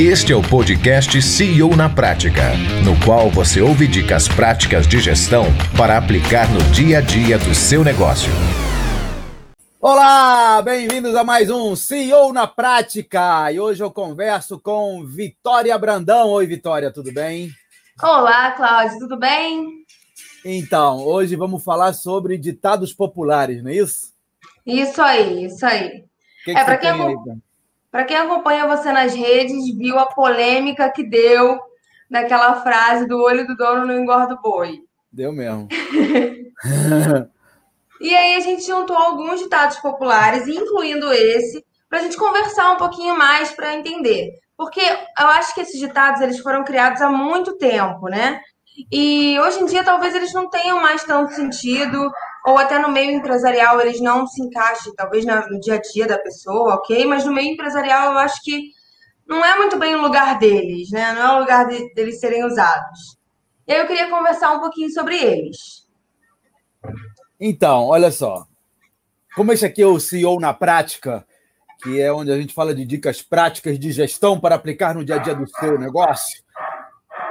Este é o podcast CEO na Prática, no qual você ouve dicas práticas de gestão para aplicar no dia a dia do seu negócio. Olá, bem-vindos a mais um CEO na Prática. E hoje eu converso com Vitória Brandão. Oi, Vitória, tudo bem? Olá, Cláudio, tudo bem? Então, hoje vamos falar sobre ditados populares, não é isso? Isso aí, isso aí. Que é, para quem, quem, acompanha você nas redes, viu a polêmica que deu daquela frase do olho do dono não engorda o boi. Deu mesmo. e aí a gente juntou alguns ditados populares, incluindo esse, para a gente conversar um pouquinho mais para entender. Porque eu acho que esses ditados eles foram criados há muito tempo, né? E hoje em dia talvez eles não tenham mais tanto sentido, ou até no meio empresarial eles não se encaixem, talvez no dia a dia da pessoa, ok? Mas no meio empresarial eu acho que não é muito bem o lugar deles, né? Não é o lugar de, deles serem usados. E aí eu queria conversar um pouquinho sobre eles. Então, olha só. Como esse aqui é o CEO na prática, que é onde a gente fala de dicas práticas de gestão para aplicar no dia a dia do seu negócio,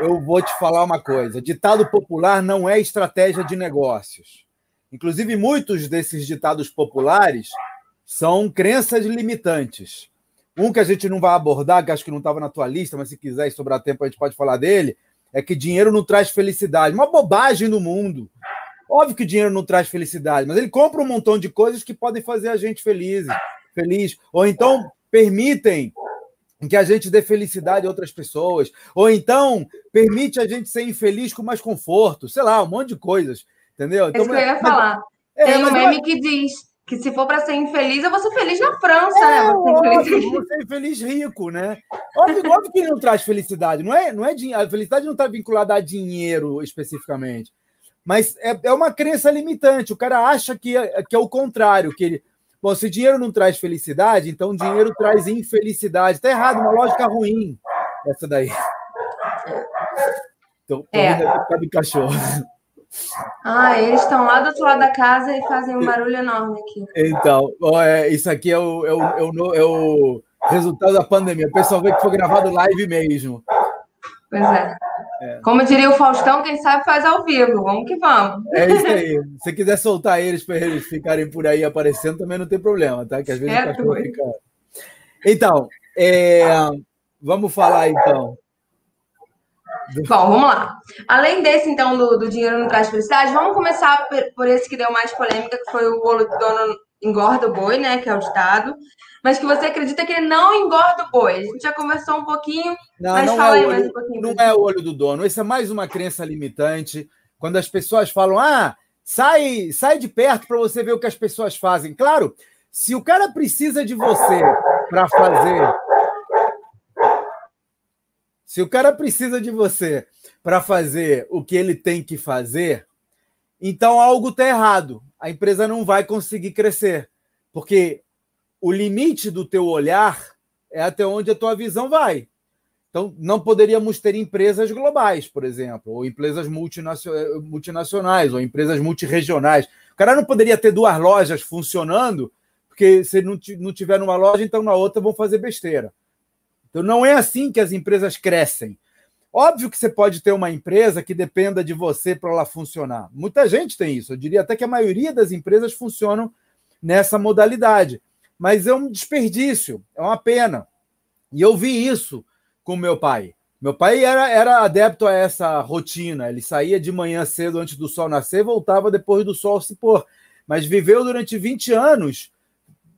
eu vou te falar uma coisa: ditado popular não é estratégia de negócios. Inclusive, muitos desses ditados populares são crenças limitantes. Um que a gente não vai abordar, que acho que não estava na tua lista, mas se quiser sobrar tempo, a gente pode falar dele, é que dinheiro não traz felicidade. Uma bobagem no mundo. Óbvio que dinheiro não traz felicidade, mas ele compra um montão de coisas que podem fazer a gente feliz, feliz. Ou então permitem que a gente dê felicidade a outras pessoas, ou então permite a gente ser infeliz com mais conforto, sei lá, um monte de coisas, entendeu? Então, é isso que eu ia falar. É, Tem um meme eu... que diz que se for para ser infeliz, eu vou ser feliz na França, é, né? Vou ser infeliz. Vou ser infeliz rico, né? Óbvio, óbvio que ele não traz felicidade, não é, não é a felicidade não está vinculada a dinheiro especificamente, mas é, é uma crença limitante. O cara acha que é, que é o contrário, que ele Bom, se dinheiro não traz felicidade, então dinheiro traz infelicidade. Está errado, uma lógica ruim essa daí. Então, é. de cachorro. Ah, eles estão lá do outro lado da casa e fazem um barulho enorme aqui. Então, é, isso aqui é o, é, o, é, o, é o resultado da pandemia. O pessoal vê que foi gravado live mesmo. Pois é. É. Como diria o Faustão, quem sabe faz ao vivo. Vamos que vamos. É isso aí. Se quiser soltar eles para eles ficarem por aí aparecendo, também não tem problema, tá? Que às vezes certo, o cachorro fica. Então, é... vamos falar então. Bom, vamos lá. Além desse, então, do, do dinheiro no traz felicidade, vamos começar por, por, esse que deu mais polêmica, que foi o dono engorda o boi, né? Que é o ditado mas que você acredita que ele não engorda o boi. A gente já conversou um pouquinho, não, mas não fala é aí olho, mais um pouquinho. Não é o olho do dono. Isso é mais uma crença limitante. Quando as pessoas falam, ah, sai, sai de perto para você ver o que as pessoas fazem. Claro, se o cara precisa de você para fazer. Se o cara precisa de você para fazer o que ele tem que fazer, então algo está errado. A empresa não vai conseguir crescer. Porque o limite do teu olhar é até onde a tua visão vai. Então, não poderíamos ter empresas globais, por exemplo, ou empresas multinacionais, ou empresas multiregionais. O cara não poderia ter duas lojas funcionando, porque se não tiver numa loja, então na outra vão fazer besteira. Então, não é assim que as empresas crescem. Óbvio que você pode ter uma empresa que dependa de você para ela funcionar. Muita gente tem isso. Eu diria até que a maioria das empresas funcionam nessa modalidade mas é um desperdício, é uma pena. E eu vi isso com meu pai. Meu pai era, era adepto a essa rotina. Ele saía de manhã cedo antes do sol nascer e voltava depois do sol se pôr. Mas viveu durante 20 anos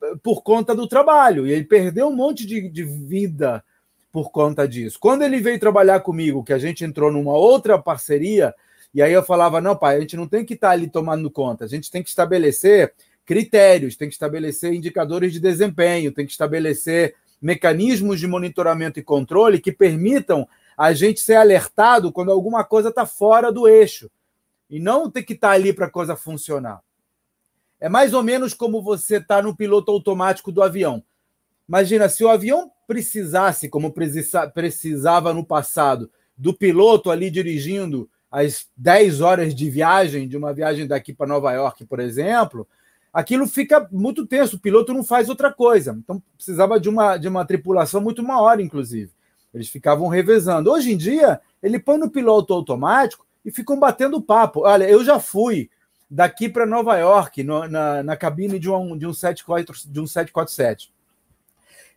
eh, por conta do trabalho. E ele perdeu um monte de, de vida por conta disso. Quando ele veio trabalhar comigo, que a gente entrou numa outra parceria, e aí eu falava: não, pai, a gente não tem que estar ali tomando conta, a gente tem que estabelecer critérios, tem que estabelecer indicadores de desempenho, tem que estabelecer mecanismos de monitoramento e controle que permitam a gente ser alertado quando alguma coisa está fora do eixo e não ter que estar tá ali para a coisa funcionar. É mais ou menos como você está no piloto automático do avião. Imagina, se o avião precisasse, como precisava no passado, do piloto ali dirigindo as 10 horas de viagem, de uma viagem daqui para Nova York, por exemplo, aquilo fica muito tenso, o piloto não faz outra coisa. Então precisava de uma, de uma tripulação muito maior, inclusive. Eles ficavam revezando. Hoje em dia, ele põe no piloto automático e ficam batendo papo. Olha, eu já fui daqui para Nova York, no, na, na cabine de um, de, um 74, de um 747.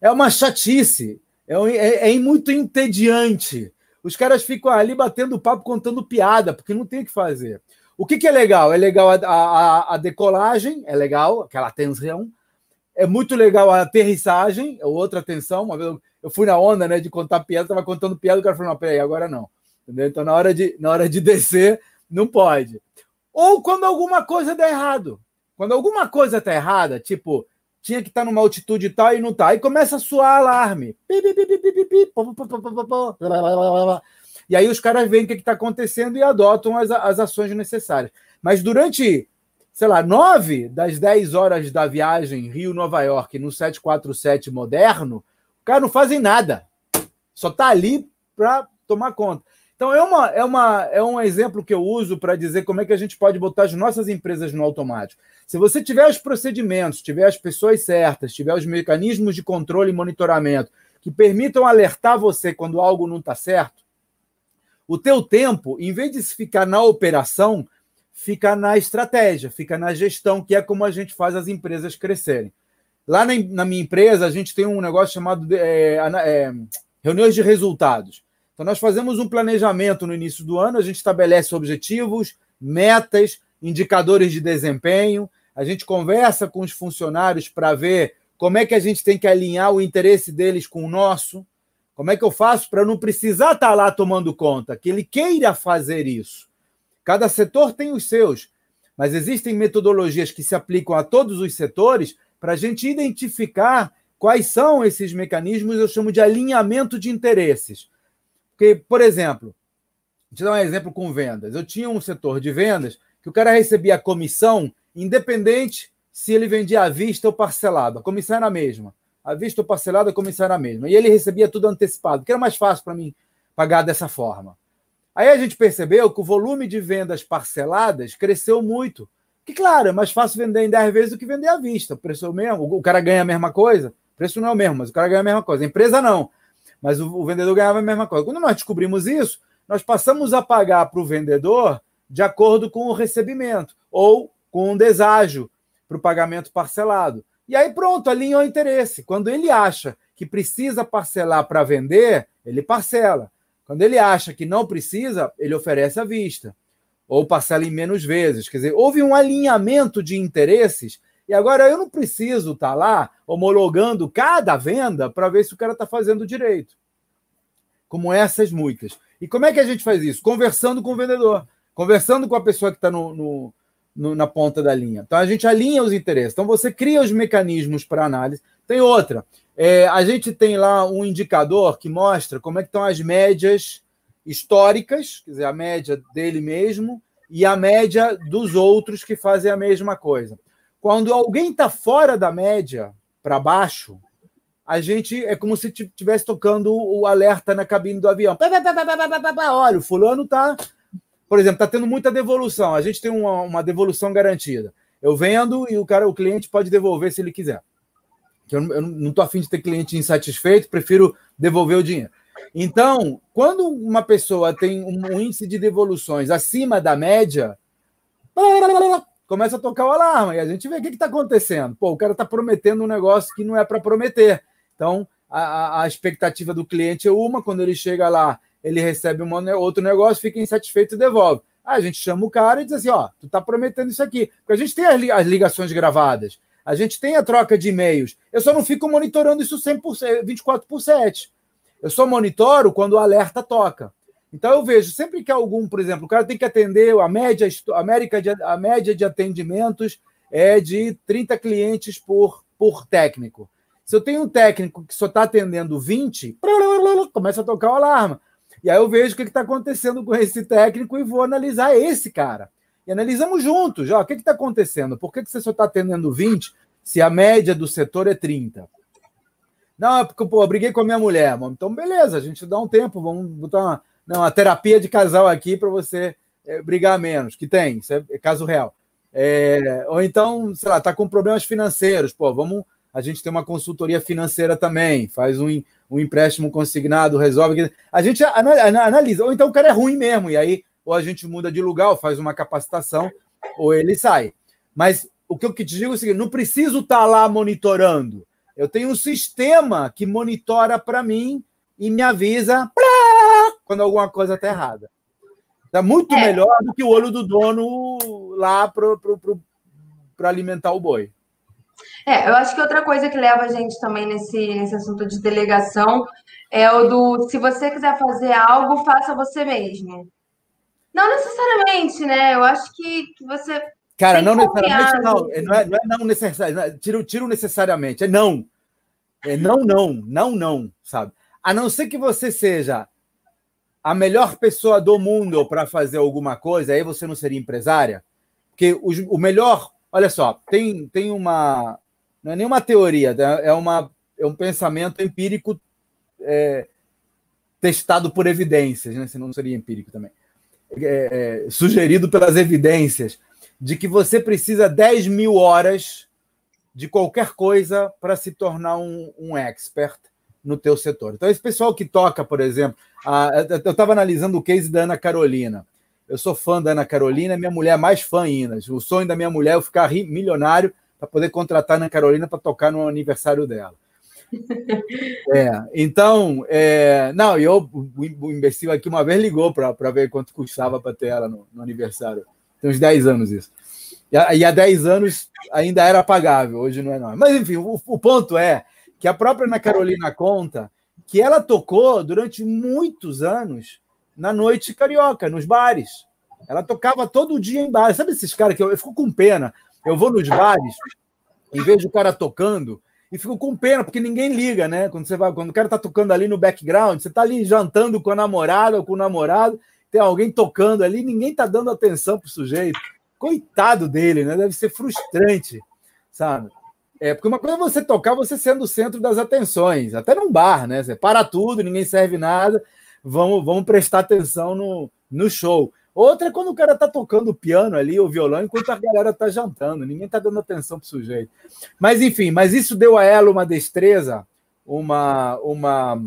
É uma chatice, é, é, é muito entediante. Os caras ficam ali batendo papo, contando piada, porque não tem o que fazer. O que, que é legal? É legal a, a, a, decolagem, é legal, aquela tensão. É muito legal a aterrissagem, é outra tensão. Uma vez eu, eu fui na onda né, de contar piada, estava contando piada, o cara falou: não, peraí, agora não. Entendeu? Então, na hora, de, na hora de descer, não pode. Ou quando alguma coisa dá errado. Quando alguma coisa está errada, tipo, tinha que estar tá numa altitude tal e não está. Aí começa a soar alarme. E aí os caras veem o que está acontecendo e adotam as, as ações necessárias. Mas durante, sei lá, nove das dez horas da viagem Rio-Nova York no 747 moderno, o cara não fazem nada. Só está ali para tomar conta. Então, é, uma, é, uma, é um exemplo que eu uso para dizer como é que a gente pode botar as nossas empresas no automático. Se você tiver os procedimentos, tiver as pessoas certas, tiver os mecanismos de controle e monitoramento que permitam alertar você quando algo não está certo, o teu tempo, em vez de ficar na operação, fica na estratégia, fica na gestão, que é como a gente faz as empresas crescerem. Lá na, na minha empresa, a gente tem um negócio chamado de, é, é, reuniões de resultados. Então, nós fazemos um planejamento no início do ano, a gente estabelece objetivos, metas, indicadores de desempenho, a gente conversa com os funcionários para ver como é que a gente tem que alinhar o interesse deles com o nosso, como é que eu faço para não precisar estar tá lá tomando conta, que ele queira fazer isso. Cada setor tem os seus, mas existem metodologias que se aplicam a todos os setores para a gente identificar quais são esses mecanismos, eu chamo de alinhamento de interesses. Porque, por exemplo, vou te dar um exemplo com vendas. Eu tinha um setor de vendas que o cara recebia comissão independente se ele vendia à vista ou parcelado. A comissão era a mesma. À vista ou parcelado, a comissão era a mesma. E ele recebia tudo antecipado, que era mais fácil para mim pagar dessa forma. Aí a gente percebeu que o volume de vendas parceladas cresceu muito. Que, claro, é mais fácil vender em 10 vezes do que vender à vista. O preço é o mesmo, o cara ganha a mesma coisa. O preço não é o mesmo, mas o cara ganha a mesma coisa. A empresa não mas o, o vendedor ganhava a mesma coisa. Quando nós descobrimos isso, nós passamos a pagar para o vendedor de acordo com o recebimento ou com um deságio para o pagamento parcelado. E aí pronto, alinhou o interesse. Quando ele acha que precisa parcelar para vender, ele parcela. Quando ele acha que não precisa, ele oferece à vista. Ou parcela em menos vezes. Quer dizer, houve um alinhamento de interesses e agora eu não preciso estar tá lá homologando cada venda para ver se o cara está fazendo direito. Como essas muitas. E como é que a gente faz isso? Conversando com o vendedor, conversando com a pessoa que está no, no, no, na ponta da linha. Então a gente alinha os interesses. Então você cria os mecanismos para análise. Tem outra. É, a gente tem lá um indicador que mostra como é que estão as médias históricas, quer dizer, a média dele mesmo, e a média dos outros que fazem a mesma coisa. Quando alguém está fora da média, para baixo, a gente é como se estivesse tocando o alerta na cabine do avião. Olha, o fulano está, por exemplo, está tendo muita devolução. A gente tem uma, uma, devolução garantida. Eu vendo e o cara, o cliente pode devolver se ele quiser. Eu, eu não estou afim de ter cliente insatisfeito, prefiro devolver o dinheiro. Então, quando uma pessoa tem um índice de devoluções acima da média, começa a tocar o alarme e a gente vê o que está acontecendo. Pô, o cara está prometendo um negócio que não é para prometer. Então, a, a, expectativa do cliente é uma, quando ele chega lá, ele recebe uma, outro negócio, fica insatisfeito e devolve. Aí a gente chama o cara e diz assim: ó, tu está prometendo isso aqui. Porque a gente tem as ligações gravadas, a gente tem a troca de e-mails. Eu só não fico monitorando isso 100%, 24 por 7. Eu só monitoro quando o alerta toca. Então eu vejo sempre que algum, por exemplo, o cara tem que atender a média, a, América de, a média de atendimentos é de 30 clientes por, por técnico. Se eu tenho um técnico que só está atendendo 20, começa a tocar o alarme. E aí eu vejo o que está acontecendo com esse técnico e vou analisar esse cara. E analisamos juntos, ó, o que está acontecendo? Por que, que você só está atendendo 20 se a média do setor é 30? Não, é porque pô, eu briguei com a minha mulher. Então, beleza, a gente dá um tempo, vamos botar uma, não, a terapia de casal aqui para você é, brigar menos, que tem, isso é, é caso real. É, ou então, sei lá, tá com problemas financeiros, pô, vamos. A gente tem uma consultoria financeira também, faz um, um empréstimo consignado resolve. A gente analisa, ou então o cara é ruim mesmo, e aí ou a gente muda de lugar, ou faz uma capacitação, ou ele sai. Mas o que eu te digo é o seguinte: não preciso estar tá lá monitorando. Eu tenho um sistema que monitora para mim e me avisa quando alguma coisa está errada. Está muito é. melhor do que o olho do dono lá para alimentar o boi. É, eu acho que outra coisa que leva a gente também nesse, nesse assunto de delegação é o do se você quiser fazer algo, faça você mesmo. Não necessariamente, né? Eu acho que, que você. Cara, não necessariamente, não. Não é, não é não necessariamente. Tiro, tiro necessariamente. É não. É não, não. Não, não, sabe? A não ser que você seja a melhor pessoa do mundo para fazer alguma coisa, aí você não seria empresária. Porque o, o melhor. Olha só, tem, tem uma. Não é nenhuma teoria, né? é, uma, é um pensamento empírico é, testado por evidências, né? Senão não seria empírico também é, é, sugerido pelas evidências de que você precisa 10 mil horas de qualquer coisa para se tornar um, um expert no teu setor. Então, esse pessoal que toca, por exemplo, a, eu estava analisando o case da Ana Carolina. Eu sou fã da Ana Carolina, minha mulher é mais fã ainda. O sonho da minha mulher é eu ficar milionário para poder contratar a Ana Carolina para tocar no aniversário dela. É, então, é, não, eu, o imbecil aqui uma vez ligou para ver quanto custava para ter ela no, no, aniversário. Tem uns 10 anos isso. E, e há 10 anos ainda era pagável, hoje não é não. Mas enfim, o, o ponto é que a própria Ana Carolina conta que ela tocou durante muitos anos na noite carioca, nos bares. Ela tocava todo dia em bares. Sabe esses caras que eu, eu fico com pena? Eu vou nos bares e vejo o cara tocando e fico com pena, porque ninguém liga, né? Quando você vai, quando o cara tá tocando ali no background, você tá ali jantando com a namorada ou com o namorado, tem alguém tocando ali, ninguém tá dando atenção pro sujeito. Coitado dele, né? Deve ser frustrante, sabe? É, porque uma coisa é você tocar, você sendo o centro das atenções, até num bar, né? Você para tudo, ninguém serve nada, vamos, vamos prestar atenção no, no show. Outra é quando o cara tá tocando piano ali, o violão, enquanto a galera tá jantando, ninguém tá dando atenção pro sujeito. Mas enfim, mas isso deu a ela uma destreza, uma, uma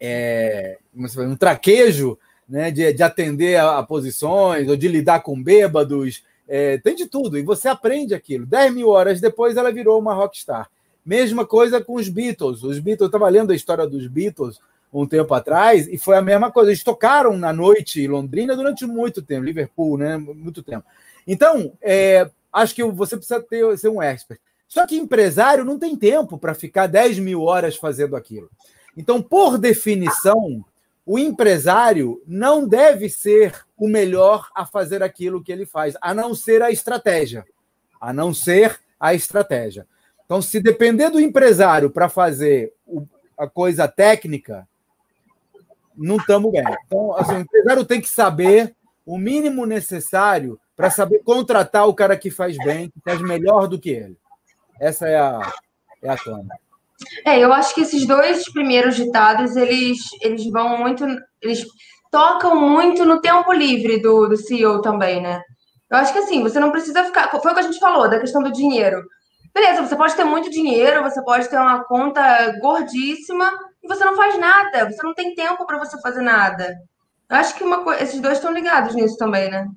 é, um traquejo né, de, de atender a, a, posições, ou de lidar com bêbados, é, tem de tudo, e você aprende aquilo. Dez mil horas depois ela virou uma rockstar. Mesma coisa com os Beatles. Os Beatles, eu estava lendo a história dos Beatles, um tempo atrás, e foi a mesma coisa. Eles tocaram na noite em Londrina durante muito tempo, Liverpool, né? Muito tempo. Então, é, acho que você precisa ter, ser um expert. Só que empresário não tem tempo para ficar 10 mil horas fazendo aquilo. Então, por definição, o empresário não deve ser o melhor a fazer aquilo que ele faz, a não ser a estratégia. A não ser a estratégia. Então, se depender do empresário para fazer a coisa técnica, não estamos bem. Então, assim, o empresário tem que saber o mínimo necessário para saber contratar o cara que faz bem, que faz melhor do que ele. Essa é a, é a tona. É, eu acho que esses dois primeiros ditados, eles, eles vão muito. Eles tocam muito no tempo livre do, do CEO também, né? Eu acho que assim, você não precisa ficar. Foi o que a gente falou da questão do dinheiro. Beleza, você pode ter muito dinheiro, você pode ter uma conta gordíssima, e você não faz nada, você não tem tempo para você fazer nada. Eu acho que uma co... esses dois estão ligados nisso também, né?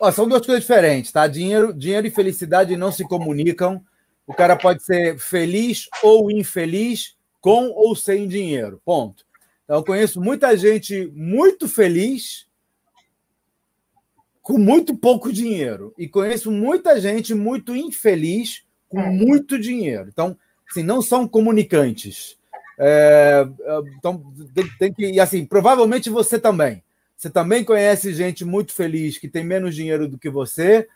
Ó, são duas coisas diferentes, tá? Dinheiro, dinheiro e felicidade não se comunicam. O cara pode ser feliz ou infeliz com ou sem dinheiro. Ponto. Então, eu conheço muita gente muito feliz com muito pouco dinheiro. E conheço muita gente muito infeliz com é. muito dinheiro. Então, assim, não são comunicantes. É, é, então, tem, tem, que. E assim, provavelmente você também. Você também conhece gente muito feliz que tem menos dinheiro do que você,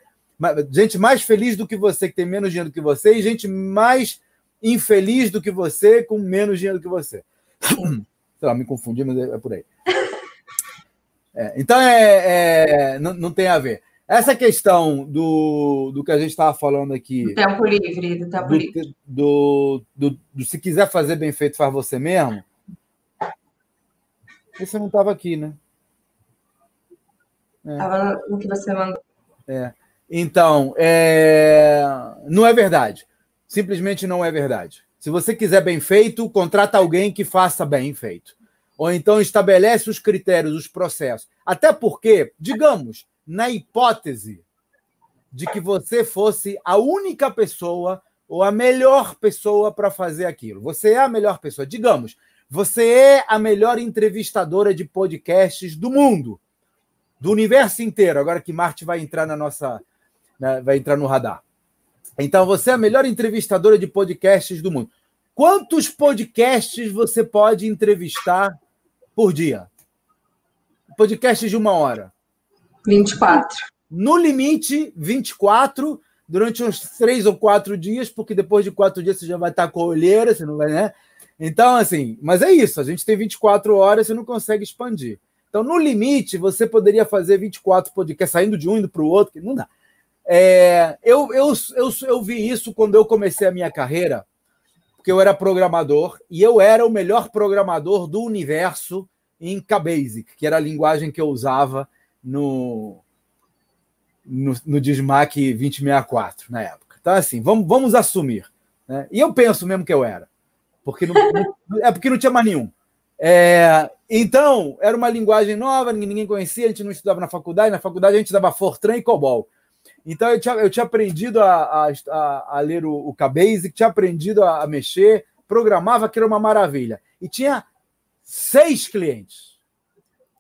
gente mais feliz do que você, que tem menos dinheiro do que você, e gente mais infeliz do que você, com menos dinheiro do que você. Sei lá, me confundi, mas é, é por aí. É, então, é, é não, não tem a ver. Essa questão do, do que a gente estava falando aqui. Do tempo livre, do tempo do, livre. Do, do, do, se quiser fazer bem feito, faz você mesmo. Esse não estava aqui, né? Estava é. no que você mandou. É. Então, é... não é verdade. Simplesmente não é verdade. Se você quiser bem feito, contrata alguém que faça bem feito. Ou então estabelece os critérios, os processos. Até porque, digamos, na hipótese de que você fosse a única pessoa ou a melhor pessoa para fazer aquilo. Você é a melhor pessoa. Digamos, você é a melhor entrevistadora de podcasts do mundo, do universo inteiro. Agora que Marte vai entrar na nossa, né, vai entrar no radar. Então, você é a melhor entrevistadora de podcasts do mundo. Quantos podcasts você pode entrevistar por dia? Podcasts de uma hora. 24. No limite, 24 durante uns três ou quatro dias, porque depois de quatro dias você já vai estar com a olheira, você não vai, né? Então, assim, mas é isso, a gente tem 24 horas, você não consegue expandir. Então, no limite, você poderia fazer 24 podcasts, saindo de um indo para o outro, que não dá. É, eu, eu, eu, eu vi isso quando eu comecei a minha carreira, porque eu era programador, e eu era o melhor programador do universo em KBasic, que era a linguagem que eu usava no, no, no Dismac 2064 na época. Então, assim, vamos, vamos assumir. Né? E eu penso mesmo que eu era, porque não, não, é porque não tinha mais nenhum. É, então, era uma linguagem nova, ninguém conhecia, a gente não estudava na faculdade, na faculdade a gente dava Fortran e COBOL. Então, eu tinha, eu tinha aprendido a, a, a ler o, o KBasic, tinha aprendido a, a mexer, programava, que era uma maravilha. E tinha seis clientes.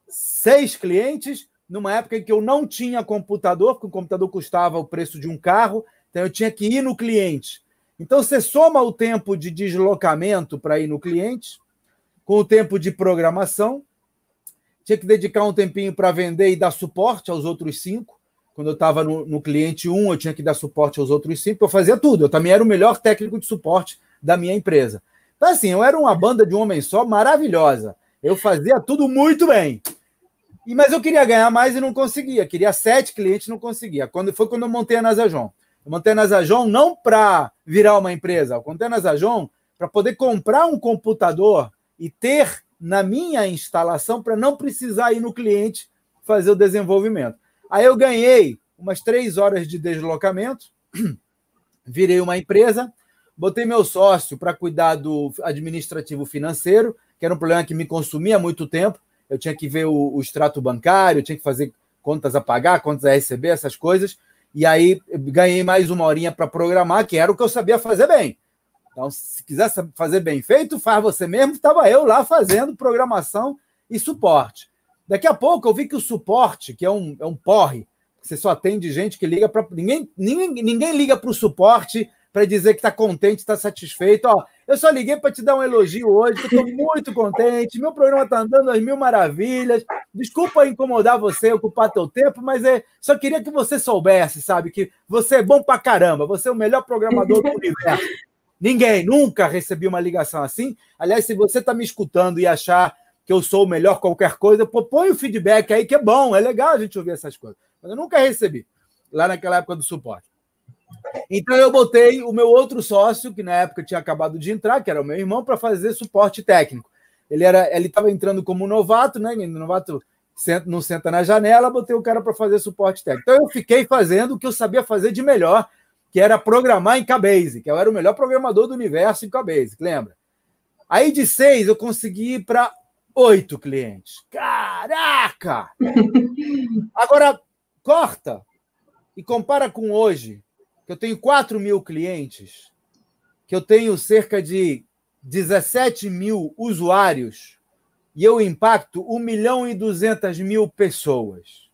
Seis clientes numa época em que eu não tinha computador, porque o computador custava o preço de um carro, então eu tinha que ir no cliente. Então você soma o tempo de deslocamento para ir no cliente, com o tempo de programação, tinha que dedicar um tempinho para vender e dar suporte aos outros cinco. Quando eu estava no, no, cliente 1, um, eu tinha que dar suporte aos outros cinco, eu fazia tudo. Eu também era o melhor técnico de suporte da minha empresa. Então, assim, eu era uma banda de um homem só maravilhosa. Eu fazia tudo muito bem. Mas eu queria ganhar mais e não conseguia. Queria sete clientes não conseguia. Quando, foi quando eu montei a Nasajon. Eu montei a Nasajon não para virar uma empresa, eu montei a Nasajon para poder comprar um computador e ter na minha instalação para não precisar ir no cliente fazer o desenvolvimento. Aí eu ganhei umas três horas de deslocamento, virei uma empresa, botei meu sócio para cuidar do administrativo financeiro, que era um problema que me consumia muito tempo eu tinha que ver o, o extrato bancário, tinha que fazer contas a pagar, contas a receber, essas coisas. E aí ganhei mais uma horinha para programar, que era o que eu sabia fazer bem. Então, se quiser fazer bem feito, faz você mesmo. Estava eu lá fazendo programação e suporte. Daqui a pouco eu vi que o suporte, que é um, é um porre, você só atende gente que liga para. Ninguém, ninguém, ninguém liga para o suporte para dizer que está contente, está satisfeito. Ó, eu só liguei para te dar um elogio hoje, estou muito contente. Meu programa está andando às mil maravilhas. Desculpa incomodar você, ocupar teu tempo, mas é, só queria que você soubesse, sabe, que você é bom para caramba, você é o melhor programador do universo. Ninguém, nunca recebi uma ligação assim. Aliás, se você está me escutando e achar que eu sou o melhor qualquer coisa, pô, põe o feedback aí, que é bom, é legal a gente ouvir essas coisas. Mas eu nunca recebi, lá naquela época do suporte. Então eu botei o meu outro sócio, que na época tinha acabado de entrar, que era o meu irmão, para fazer suporte técnico. Ele era, ele estava entrando como novato, né? Novato não senta na janela, botei o cara para fazer suporte técnico. Então eu fiquei fazendo o que eu sabia fazer de melhor, que era programar em KBase, que eu era o melhor programador do universo em KBase, lembra? Aí de seis eu consegui ir para oito clientes. Caraca! Agora corta e compara com hoje que eu tenho 4 mil clientes, que eu tenho cerca de 17 mil usuários e eu impacto 1 milhão e 200 mil pessoas.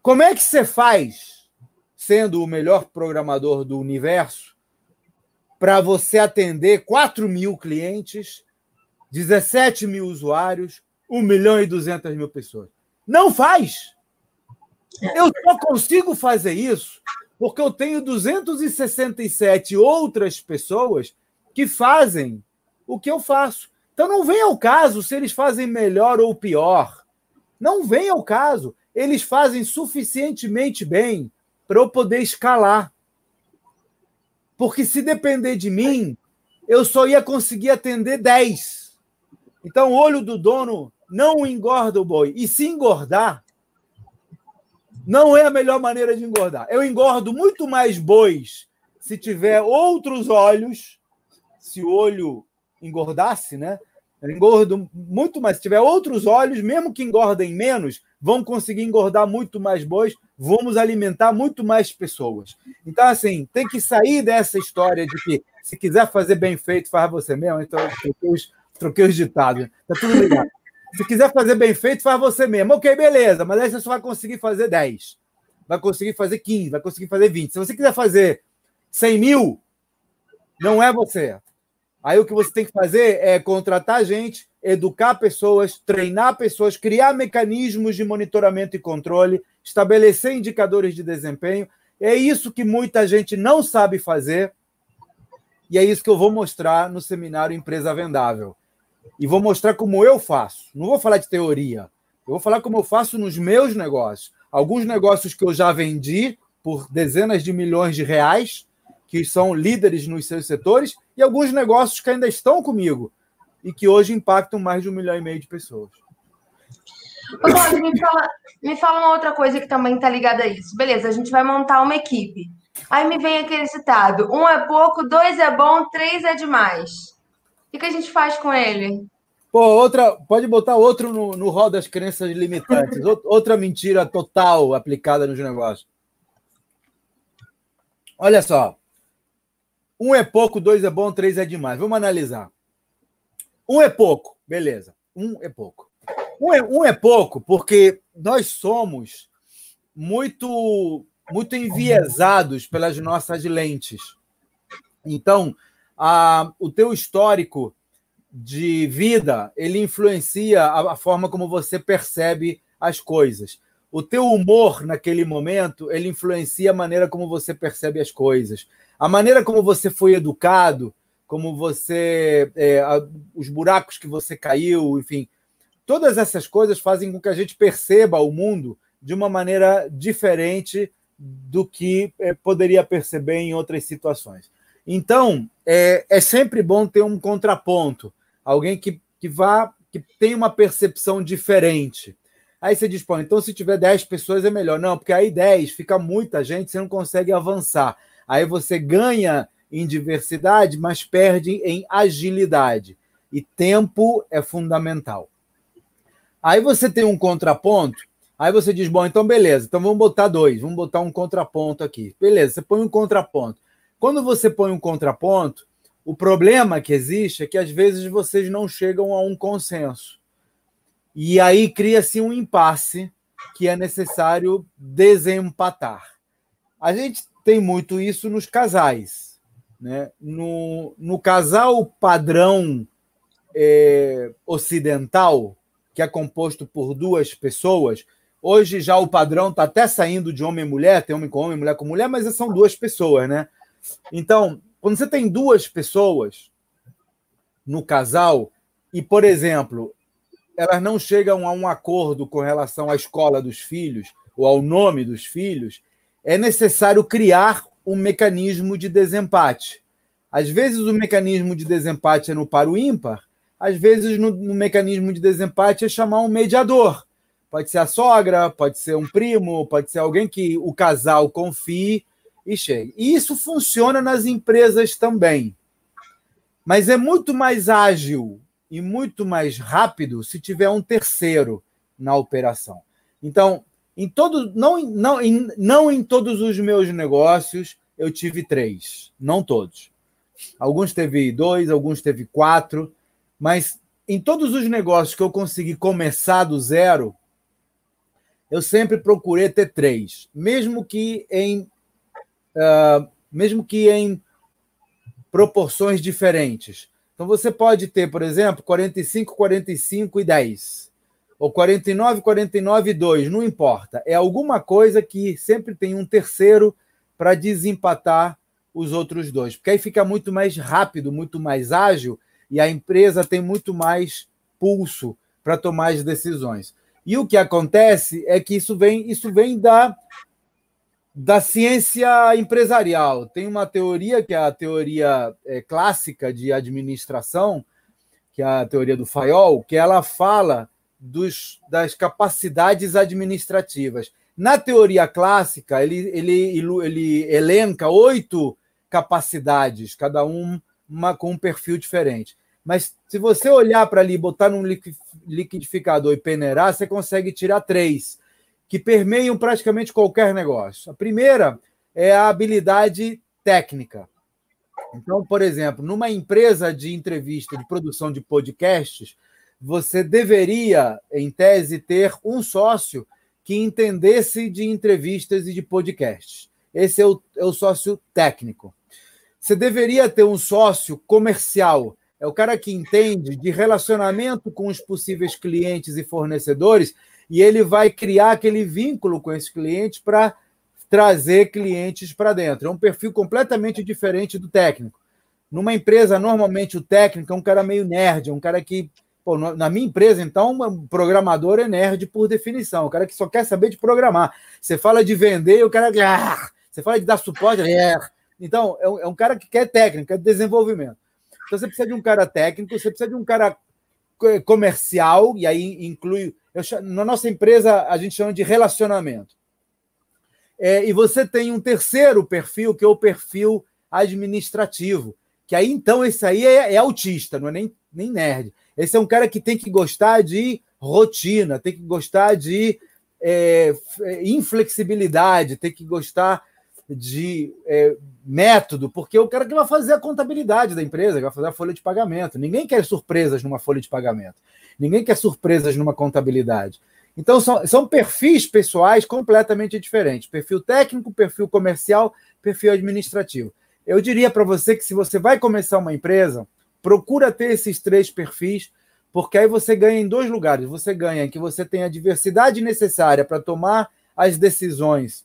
Como é que você faz, sendo o melhor programador do universo, para você atender 4 mil clientes, 17 mil usuários, 1 milhão e 200 mil pessoas? Não faz! Eu só consigo fazer isso porque eu tenho 267 outras pessoas que fazem o que eu faço. Então não vem ao caso se eles fazem melhor ou pior. Não vem ao caso. Eles fazem suficientemente bem para eu poder escalar. Porque se depender de mim, eu só ia conseguir atender 10. Então olho do dono não engorda o boi. E se engordar, não é a melhor maneira de engordar. Eu engordo muito mais bois se tiver outros olhos se o olho engordasse, né? Eu engordo muito mais. Se tiver outros olhos, mesmo que engordem menos, vão conseguir engordar muito mais bois, vamos alimentar muito mais pessoas. Então, assim, tem que sair dessa história de que se quiser fazer bem feito, faz você mesmo. Então, troquei os, troquei os ditados. Tá tudo ligado. Se quiser fazer bem feito, faz você mesmo. Ok, beleza, mas aí você só vai conseguir fazer 10. Vai conseguir fazer 15, vai conseguir fazer 20. Se você quiser fazer 100 mil, não é você. Aí o que você tem que fazer é contratar gente, educar pessoas, treinar pessoas, criar mecanismos de monitoramento e controle, estabelecer indicadores de desempenho. É isso que muita gente não sabe fazer. E é isso que eu vou mostrar no seminário Empresa Vendável. E vou mostrar como eu faço. Não vou falar de teoria. Eu vou falar como eu faço nos meus negócios. Alguns negócios que eu já vendi por dezenas de milhões de reais, que são líderes nos seus setores, e alguns negócios que ainda estão comigo e que hoje impactam mais de um milhão e meio de pessoas. Me fala, me fala uma outra coisa que também está ligada a isso. Beleza, a gente vai montar uma equipe. Aí me vem aquele citado: um é pouco, dois é bom, três é demais. O que, a gente faz com ele? Pô, outra, pode botar outro no, no rol das crenças limitantes. outra mentira total aplicada nos negócios. Olha só. Um é pouco, dois é bom, três é demais. Vamos analisar. Um é pouco, beleza. Um é pouco. Um é, um é pouco porque nós somos muito muito enviesados pelas nossas lentes. Então, o teu histórico de vida ele influencia a, a forma como você percebe as coisas. O teu humor naquele momento ele influencia a maneira como você percebe as coisas. A maneira como você foi educado como você. É, a, os buracos que você caiu, enfim. Todas essas coisas fazem com que a gente perceba o mundo de uma maneira diferente do que é, poderia perceber em outras situações. Então, é, é sempre bom ter um contraponto, alguém que, que vá, que tenha uma percepção diferente. Aí você diz, pô, então se tiver 10 pessoas é melhor. Não, porque aí 10 fica muita gente, você não consegue avançar. Aí você ganha em diversidade, mas perde em agilidade. E tempo é fundamental. Aí você tem um contraponto, aí você diz: bom, então beleza, então vamos botar dois, vamos botar um contraponto aqui. Beleza, você põe um contraponto. Quando você põe um contraponto, o problema que existe é que às vezes vocês não chegam a um consenso. E aí cria-se um impasse que é necessário desempatar. A gente tem muito isso nos casais. Né? No, no casal padrão é, ocidental, que é composto por duas pessoas, hoje já o padrão está até saindo de homem e mulher, tem homem com homem, mulher com mulher, mas são duas pessoas, né? Então, quando você tem duas pessoas no casal, e, por exemplo, elas não chegam a um acordo com relação à escola dos filhos ou ao nome dos filhos, é necessário criar um mecanismo de desempate. Às vezes o mecanismo de desempate é no par ímpar, às vezes no, no, mecanismo de desempate é chamar um mediador. Pode ser a sogra, pode ser um primo, pode ser alguém que o casal confie e chegue. E isso funciona nas empresas também. Mas é muito mais ágil e muito mais rápido se tiver um terceiro na operação. Então, em todo, não, não, em, não em todos os meus negócios eu tive três, não todos. Alguns teve dois, alguns teve quatro, mas em todos os negócios que eu consegui começar do zero, eu sempre procurei ter três, mesmo que em uh, mesmo que em proporções diferentes. Então você pode ter, por exemplo, 45, 45 e 10 ou 49, 49 e 2, não importa. É alguma coisa que sempre tem um terceiro para desempatar os outros dois, porque aí fica muito mais rápido, muito mais ágil e a empresa tem muito mais pulso para tomar as decisões. E o que acontece é que isso vem, isso vem da, da ciência empresarial. Tem uma teoria que é a teoria é, clássica de administração, que é a teoria do Fayol, que ela fala dos, das capacidades administrativas. Na teoria clássica, ele, ele, ele elenca oito capacidades, cada um uma, com um perfil diferente. Mas se você olhar para ali, botar num liquidificador e peneirar, você consegue tirar três, que permeiam praticamente qualquer negócio. A primeira é a habilidade técnica. Então, por exemplo, numa empresa de entrevista, de produção de podcasts, você deveria, em tese, ter um sócio que entendesse de entrevistas e de podcasts. Esse é o, é o sócio técnico. Você deveria ter um sócio comercial. É o cara que entende de relacionamento com os possíveis clientes e fornecedores e ele vai criar aquele vínculo com esses clientes para trazer clientes para dentro. É um perfil completamente diferente do técnico. Numa empresa, normalmente o técnico é um cara meio nerd, é um cara que. Pô, na minha empresa, então, um programador é nerd por definição, o cara que só quer saber de programar. Você fala de vender, o cara. Ah! Você fala de dar suporte, é. Então, é um, é um cara que quer técnica, quer desenvolvimento. Então, você precisa de um cara técnico, você precisa de um cara comercial, e aí inclui. Eu, na nossa empresa, a gente chama de relacionamento. É, e você tem um terceiro perfil, que é o perfil administrativo. Que aí, então, esse aí é, é, autista, não é nem, nem nerd. Esse é um cara que tem que gostar de rotina, tem que gostar de é, inflexibilidade, tem que gostar de é, método, porque o cara que vai fazer a contabilidade da empresa, que vai fazer a folha de pagamento. Ninguém quer surpresas numa folha de pagamento. Ninguém quer surpresas numa contabilidade. Então, são, são perfis pessoais completamente diferentes: perfil técnico, perfil comercial, perfil administrativo. Eu diria para você que se você vai começar uma empresa, procura ter esses três perfis, porque aí você ganha em dois lugares. Você ganha que você tem a diversidade necessária para tomar as decisões,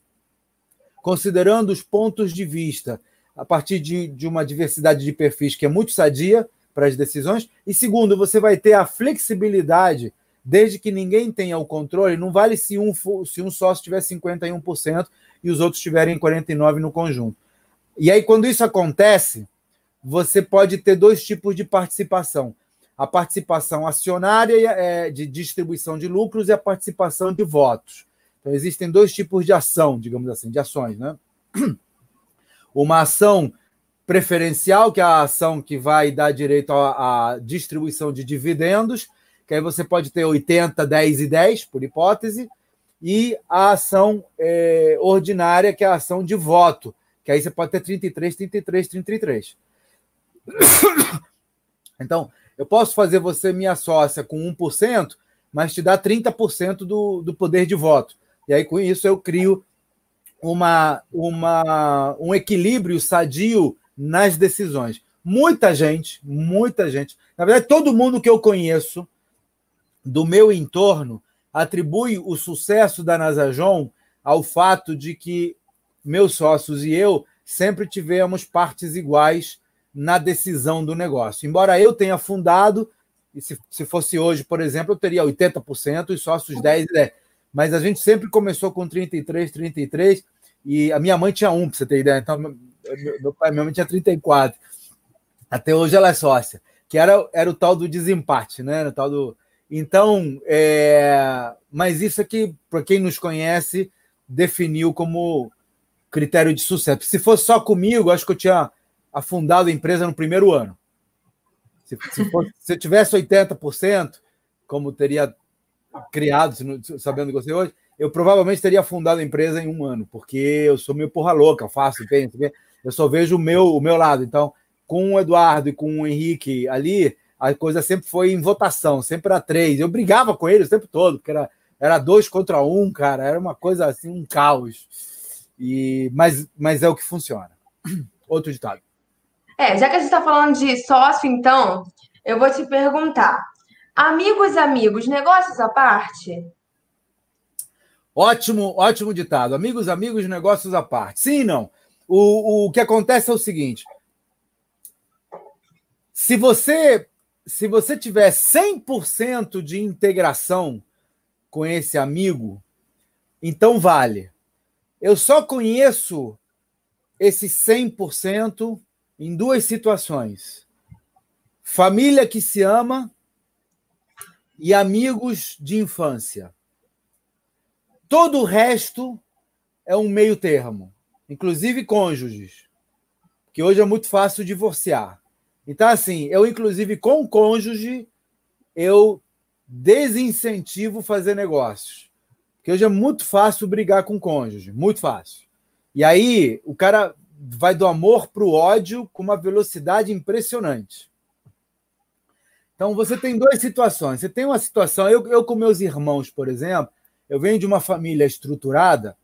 considerando os pontos de vista a partir de, de uma diversidade de perfis que é muito sadia para as decisões. E segundo, você vai ter a flexibilidade desde que ninguém tenha o controle, não vale se um, se um sócio tiver 51% e os outros tiverem 49% no conjunto. E aí, quando isso acontece, você pode ter dois tipos de participação. A participação acionária é, de distribuição de lucros e a participação de votos. Então, existem dois tipos de ação, digamos assim, de ações. Né? Uma ação preferencial, que é a ação que vai dar direito à, distribuição de dividendos, que aí você pode ter 80, 10 e 10, por hipótese, e a ação é, ordinária, que é a ação de voto, que aí você pode ter 33, 33, 33. Então, eu posso fazer você minha sócia com 1%, mas te dá 30% do, do poder de voto. E aí, com isso, eu crio uma, uma, um equilíbrio sadio nas decisões. Muita gente, muita gente, na verdade, todo mundo que eu conheço do meu entorno atribui o sucesso da Nasajon ao fato de que meus sócios e eu sempre tivemos partes iguais na decisão do negócio. Embora eu tenha fundado, e se, se fosse hoje, por exemplo, eu teria 80%, os sócios 10 e 10. Mas a gente sempre começou com 33, 33, e a minha mãe tinha um, para você ter ideia. Então, meu, pai, mãe tinha 34. Até hoje ela é sócia, que era, era o tal do desempate, né? O tal do então, é... mas isso aqui, para quem nos conhece, definiu como critério de sucesso. Se fosse só comigo, acho que eu tinha afundado a empresa no primeiro ano. Se, se, fosse, se eu tivesse 80%, como teria criado, sabendo que você hoje, eu provavelmente teria afundado a empresa em um ano, porque eu sou meio porra louca, faço, penso, eu só vejo o meu, o meu lado. Então, com o Eduardo e com o Henrique ali, a coisa sempre foi em votação, sempre era três. Eu brigava com eles o tempo todo, porque era, era dois contra um, cara, era uma coisa assim, um caos. E, mas, mas é o que funciona. Outro ditado. É, já que a gente está falando de sócio, então, eu vou te perguntar: amigos, amigos, negócios à parte? Ótimo, ótimo ditado. Amigos, amigos, negócios à parte. Sim, não. O, o que acontece é o seguinte: se você se você tiver 100% de integração com esse amigo, então vale. Eu só conheço esse 100% em duas situações: família que se ama e amigos de infância. Todo o resto é um meio termo, inclusive cônjuges, que hoje é muito fácil divorciar. Então, assim, eu, inclusive, com cônjuge, eu desincentivo fazer negócios. Porque hoje é muito fácil brigar com cônjuge, muito fácil. E aí, o cara vai do amor para o ódio com uma velocidade impressionante. Então, você tem duas situações. Você tem uma situação, eu, eu com meus irmãos, por exemplo, eu venho de uma família estruturada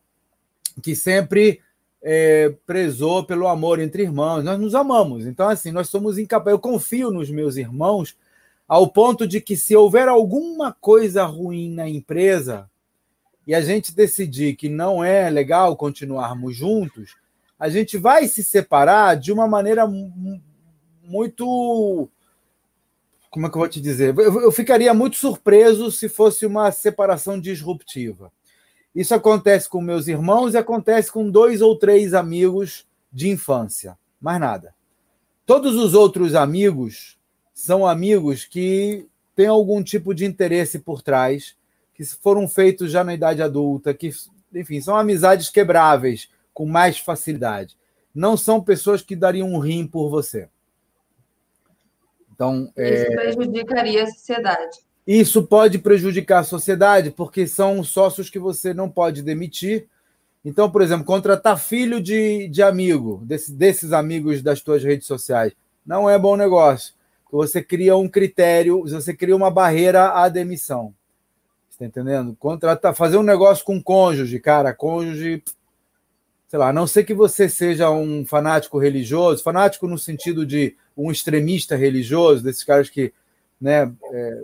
que sempre é, prezou pelo amor entre irmãos. Nós nos amamos. Então, assim, nós somos incapazes. Eu confio nos meus irmãos ao ponto de que, se houver alguma coisa ruim na empresa e a gente decidir que não é legal continuarmos juntos, a gente vai se separar de uma maneira muito. Como é que eu vou te dizer? Eu ficaria muito surpreso se fosse uma separação disruptiva. Isso acontece com meus irmãos e acontece com dois ou três amigos de infância. Mais nada. Todos os outros amigos são amigos que têm algum tipo de interesse por trás, que foram feitos já na idade adulta, que, enfim, são amizades quebráveis com mais facilidade. Não são pessoas que dariam um rim por você. Então, Isso é... prejudicaria a sociedade. Isso pode prejudicar a sociedade, porque são sócios que você não pode demitir. Então, por exemplo, contratar filho de, de amigo, desse, desses amigos das tuas redes sociais, não é bom negócio. Você cria um critério, você cria uma barreira à demissão. Está entendendo? Contratar, fazer um negócio com cônjuge, cara, cônjuge, sei lá, a não ser que você seja um fanático religioso, fanático no sentido de um extremista religioso, desses caras que né, é,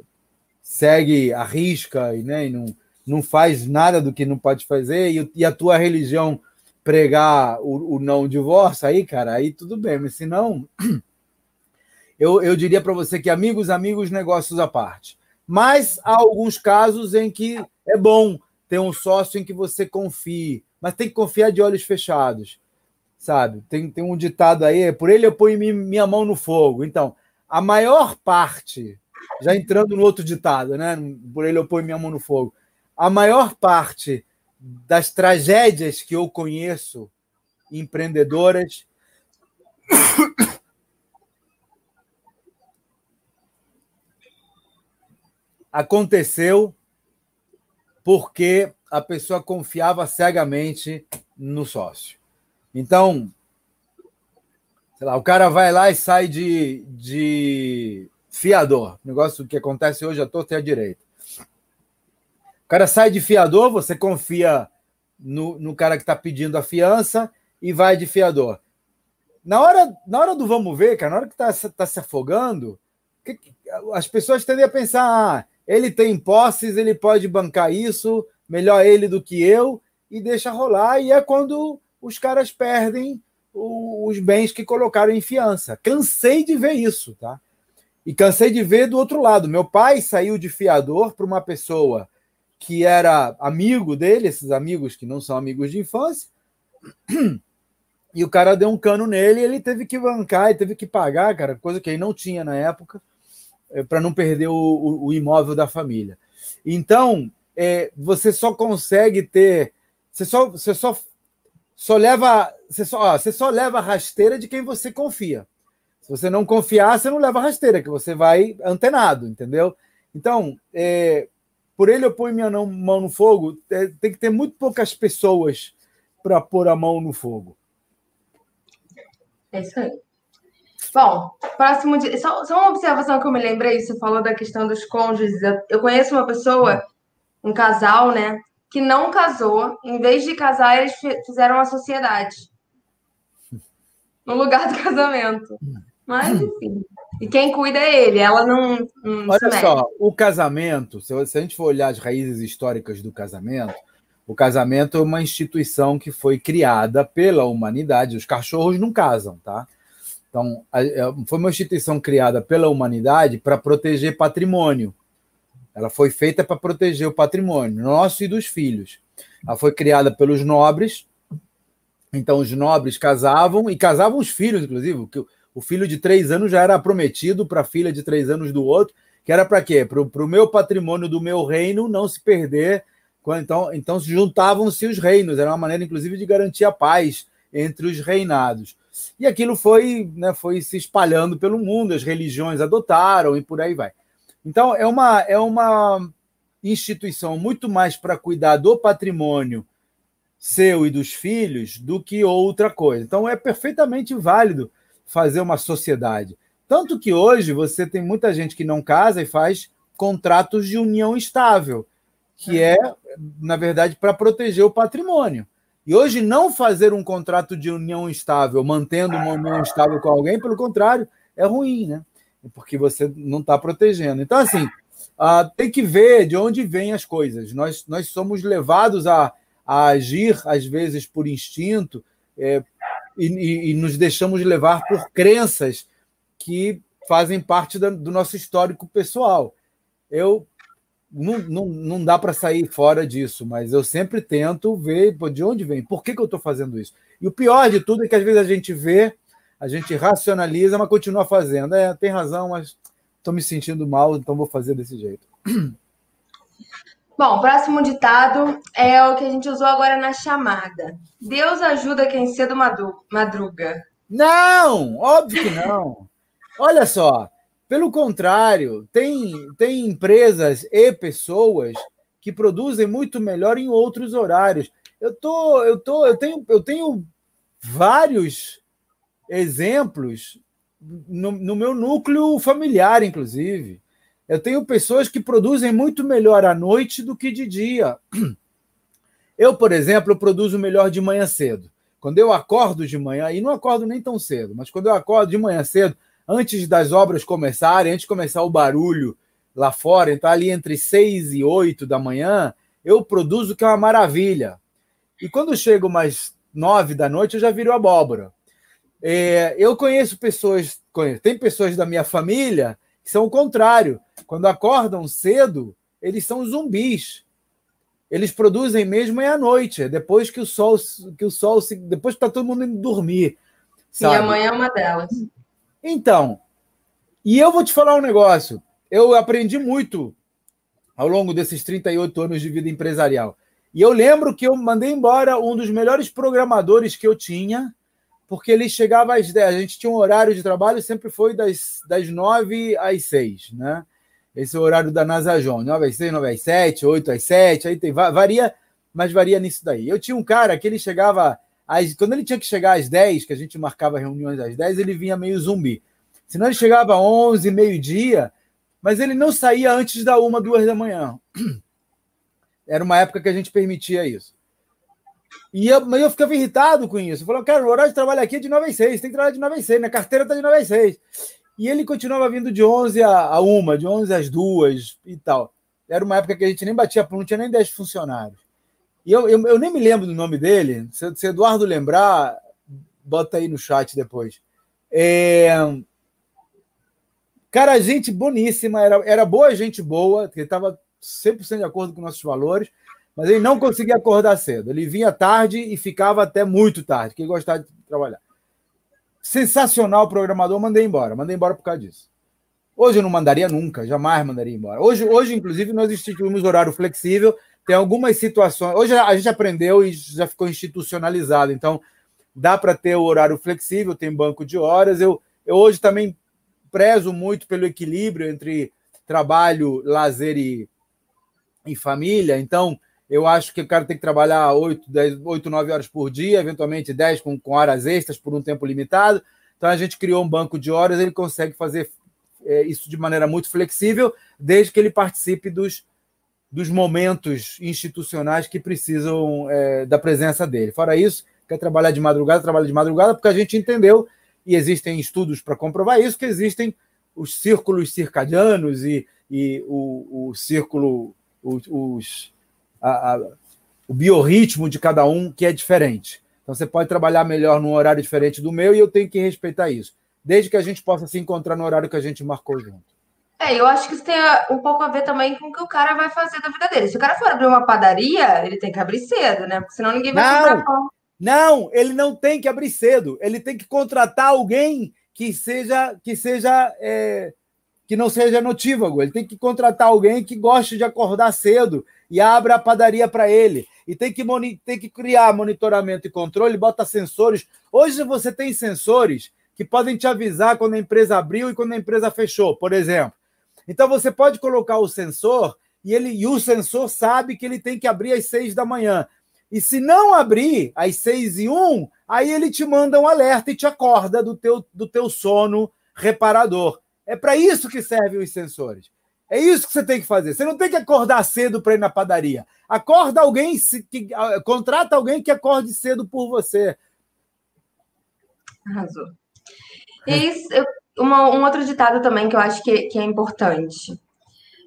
segue a risca e, né, e não, não faz nada do que não pode fazer, e, e a tua religião pregar o, o, não divórcio, aí, cara, aí tudo bem, mas se não, eu, eu diria para você que amigos, amigos, negócios à parte. Mas há alguns casos em que é bom ter um sócio em que você confie, mas tem que confiar de olhos fechados, sabe? Tem, tem um ditado aí, por ele eu ponho minha mão no fogo. Então, a maior parte já entrando no outro ditado, né? Por ele eu ponho minha mão no fogo. A maior parte das tragédias que eu conheço empreendedoras aconteceu porque a pessoa confiava cegamente no sócio. Então, sei lá, o cara vai lá e sai de, de fiador. Negócio que acontece hoje a torta e a direita. O cara sai de fiador, você confia no, no cara que está pedindo a fiança e vai de fiador. Na hora, na hora do vamos ver, cara, na hora que está tá se afogando, que, as pessoas tendem a pensar: ah, ele tem posses, ele pode bancar isso, melhor ele do que eu, e deixa rolar. E é quando os caras perdem os bens que colocaram em fiança. Cansei de ver isso, tá? E cansei de ver do outro lado. Meu pai saiu de fiador para uma pessoa que era amigo dele, esses amigos que não são amigos de infância, e o cara deu um cano nele e ele teve que bancar e teve que pagar, cara, coisa que ele não tinha na época, é, para não perder o, o, o, imóvel da família. Então, é, você só consegue ter. Você só, você só, só leva. Você só, ó, você só leva rasteira de quem você confia. Se você não confiar, você não leva rasteira, que você vai antenado, entendeu? Então, é, por ele eu ponho minha mão no fogo, é, tem que ter muito poucas pessoas para pôr a mão no fogo. É isso aí. Bom, próximo dia. Só, só, uma observação que eu me lembrei, você falou da questão dos cônjuges. Eu conheço uma pessoa, um casal, né, que não casou. Em vez de casar, eles fizeram uma sociedade no lugar do casamento. Mas, enfim. E quem cuida é ele, ela não. não Olha só, o casamento, se a gente for olhar as raízes históricas do casamento, o casamento é uma instituição que foi criada pela humanidade. Os cachorros não casam, tá? Então, é, foi uma instituição criada pela humanidade para proteger patrimônio. Ela foi feita para proteger o patrimônio nosso e dos filhos. Ela foi criada pelos nobres. Então, os nobres casavam e casavam os filhos, inclusive. O filho de três anos já era prometido para a filha de três anos do outro, que era para quê? Para o meu patrimônio do meu reino não se perder. Então, então juntavam-se os reinos, era uma maneira, inclusive, de garantir a paz entre os reinados. E aquilo foi, né, foi se espalhando pelo mundo, as religiões adotaram e por aí vai. Então, é uma, é uma instituição muito mais para cuidar do patrimônio seu e dos filhos do que outra coisa. Então, é perfeitamente válido fazer uma sociedade. Tanto que hoje você tem muita gente que não casa e faz contratos de união estável, que é, na verdade, para proteger o patrimônio. E hoje, não fazer um contrato de união estável, mantendo uma união estável com alguém, pelo contrário, é ruim, né? Porque você não está protegendo. Então, assim, uh, tem que ver de onde vêm as coisas. Nós, nós somos levados a, a agir, às vezes, por instinto, é, e, e, nos deixamos levar por crenças que fazem parte da, do nosso histórico pessoal. Eu não, não, não dá para sair fora disso, mas eu sempre tento ver de onde vem, por que, que eu estou fazendo isso. E o pior de tudo é que às vezes a gente vê, a gente racionaliza, mas continua fazendo. É, tem razão, mas estou me sentindo mal, então vou fazer desse jeito. Bom, o próximo ditado é o que a gente usou agora na chamada. Deus ajuda quem cedo madruga. Não, óbvio que não. Olha só, pelo contrário, tem, tem empresas e pessoas que produzem muito melhor em outros horários. Eu tô, eu tô, eu tenho, eu tenho vários exemplos no, no meu núcleo familiar, inclusive. Eu tenho pessoas que produzem muito melhor à noite do que de dia. Eu, por exemplo, produzo melhor de manhã cedo. Quando eu acordo de manhã, e não acordo nem tão cedo, mas quando eu acordo de manhã cedo, antes das obras começarem, antes de começar o barulho lá fora, então ali entre 6 e 8 da manhã, eu produzo que é uma maravilha. E quando chego mais 9 da noite, eu já viro abóbora. É, eu conheço pessoas, conheço, tem pessoas da minha família que são o contrário. Quando acordam cedo, eles são zumbis. Eles produzem mesmo é à noite, é depois que o sol, que o sol, depois que está todo mundo indo dormir. Sabe? E amanhã é uma delas. Então, e eu vou te falar um negócio. Eu aprendi muito ao longo desses 38 anos de vida empresarial. E eu lembro que eu mandei embora um dos melhores programadores que eu tinha, porque ele chegava às 10. A gente tinha um horário de trabalho, sempre foi das, das 9 às 6, né? Esse é o horário da Nasajon, 9 às 6, 9 às 7, 8 às 7, aí tem, varia, mas varia nisso daí. Eu tinha um cara que ele chegava às, quando ele tinha que chegar às 10, que a gente marcava reuniões às 10, ele vinha meio zumbi. Senão ele chegava às 11, meio-dia, mas ele não saía antes da uma, duas da manhã. Era uma época que a gente permitia isso. E eu, mas eu ficava irritado com isso. Falava, cara, o horário de trabalho aqui é de 9 às 6, tem que trabalhar de 9 às 6, minha carteira está de 9 às 6. E ele continuava vindo de 11 a, 1, de 11 às 2 e tal. Era uma época que a gente nem batia, não tinha nem 10 funcionários. E eu, eu, eu, nem me lembro do nome dele. Se, se Eduardo lembrar, bota aí no chat depois. É... Cara, gente boníssima, era, era boa gente boa, que estava 100% de acordo com nossos valores, mas ele não conseguia acordar cedo. Ele vinha tarde e ficava até muito tarde, que gostava de trabalhar. Sensacional programador, mandei embora. Mandei embora por causa disso. Hoje eu não mandaria nunca, jamais mandaria embora. Hoje, hoje inclusive, nós instituímos horário flexível tem algumas situações. Hoje a gente aprendeu e já ficou institucionalizado, então dá para ter o horário flexível, tem banco de horas. Eu, eu hoje também prezo muito pelo equilíbrio entre trabalho, lazer e, e família. Então, eu acho que o cara tem que trabalhar 8, 10, 8 9 horas por dia, eventualmente 10 com, com horas extras por um tempo limitado. Então, a gente criou um banco de horas, ele consegue fazer é, isso de maneira muito flexível, desde que ele participe dos dos momentos institucionais que precisam é, da presença dele. Fora isso, quer trabalhar de madrugada, trabalha de madrugada, porque a gente entendeu, e existem estudos para comprovar isso, que existem os círculos circadianos e, e o, o círculo, os, os a, a, o biorritmo de cada um, que é diferente. Então você pode trabalhar melhor num horário diferente do meu e eu tenho que respeitar isso, desde que a gente possa se encontrar no horário que a gente marcou junto. É, eu acho que isso tem um pouco a ver também com o que o cara vai fazer da vida dele. Se o cara for abrir uma padaria, ele tem que abrir cedo, né? Porque senão ninguém vai não, comprar pão. Não, ele não tem que abrir cedo. Ele tem que contratar alguém que seja que seja é, que não seja notívago. Ele tem que contratar alguém que goste de acordar cedo e abra a padaria para ele. E tem que, tem que criar monitoramento e controle, bota sensores. Hoje você tem sensores que podem te avisar quando a empresa abriu e quando a empresa fechou, por exemplo. Então você pode colocar o sensor e, ele, e o sensor sabe que ele tem que abrir às seis da manhã. E se não abrir às seis e um, aí ele te manda um alerta e te acorda do teu, do teu sono reparador. É para isso que servem os sensores. É isso que você tem que fazer. Você não tem que acordar cedo para ir na padaria. Acorda alguém, que, contrata alguém que acorde cedo por você. Arrasou. E uma, um outro ditado também que eu acho que, que é importante.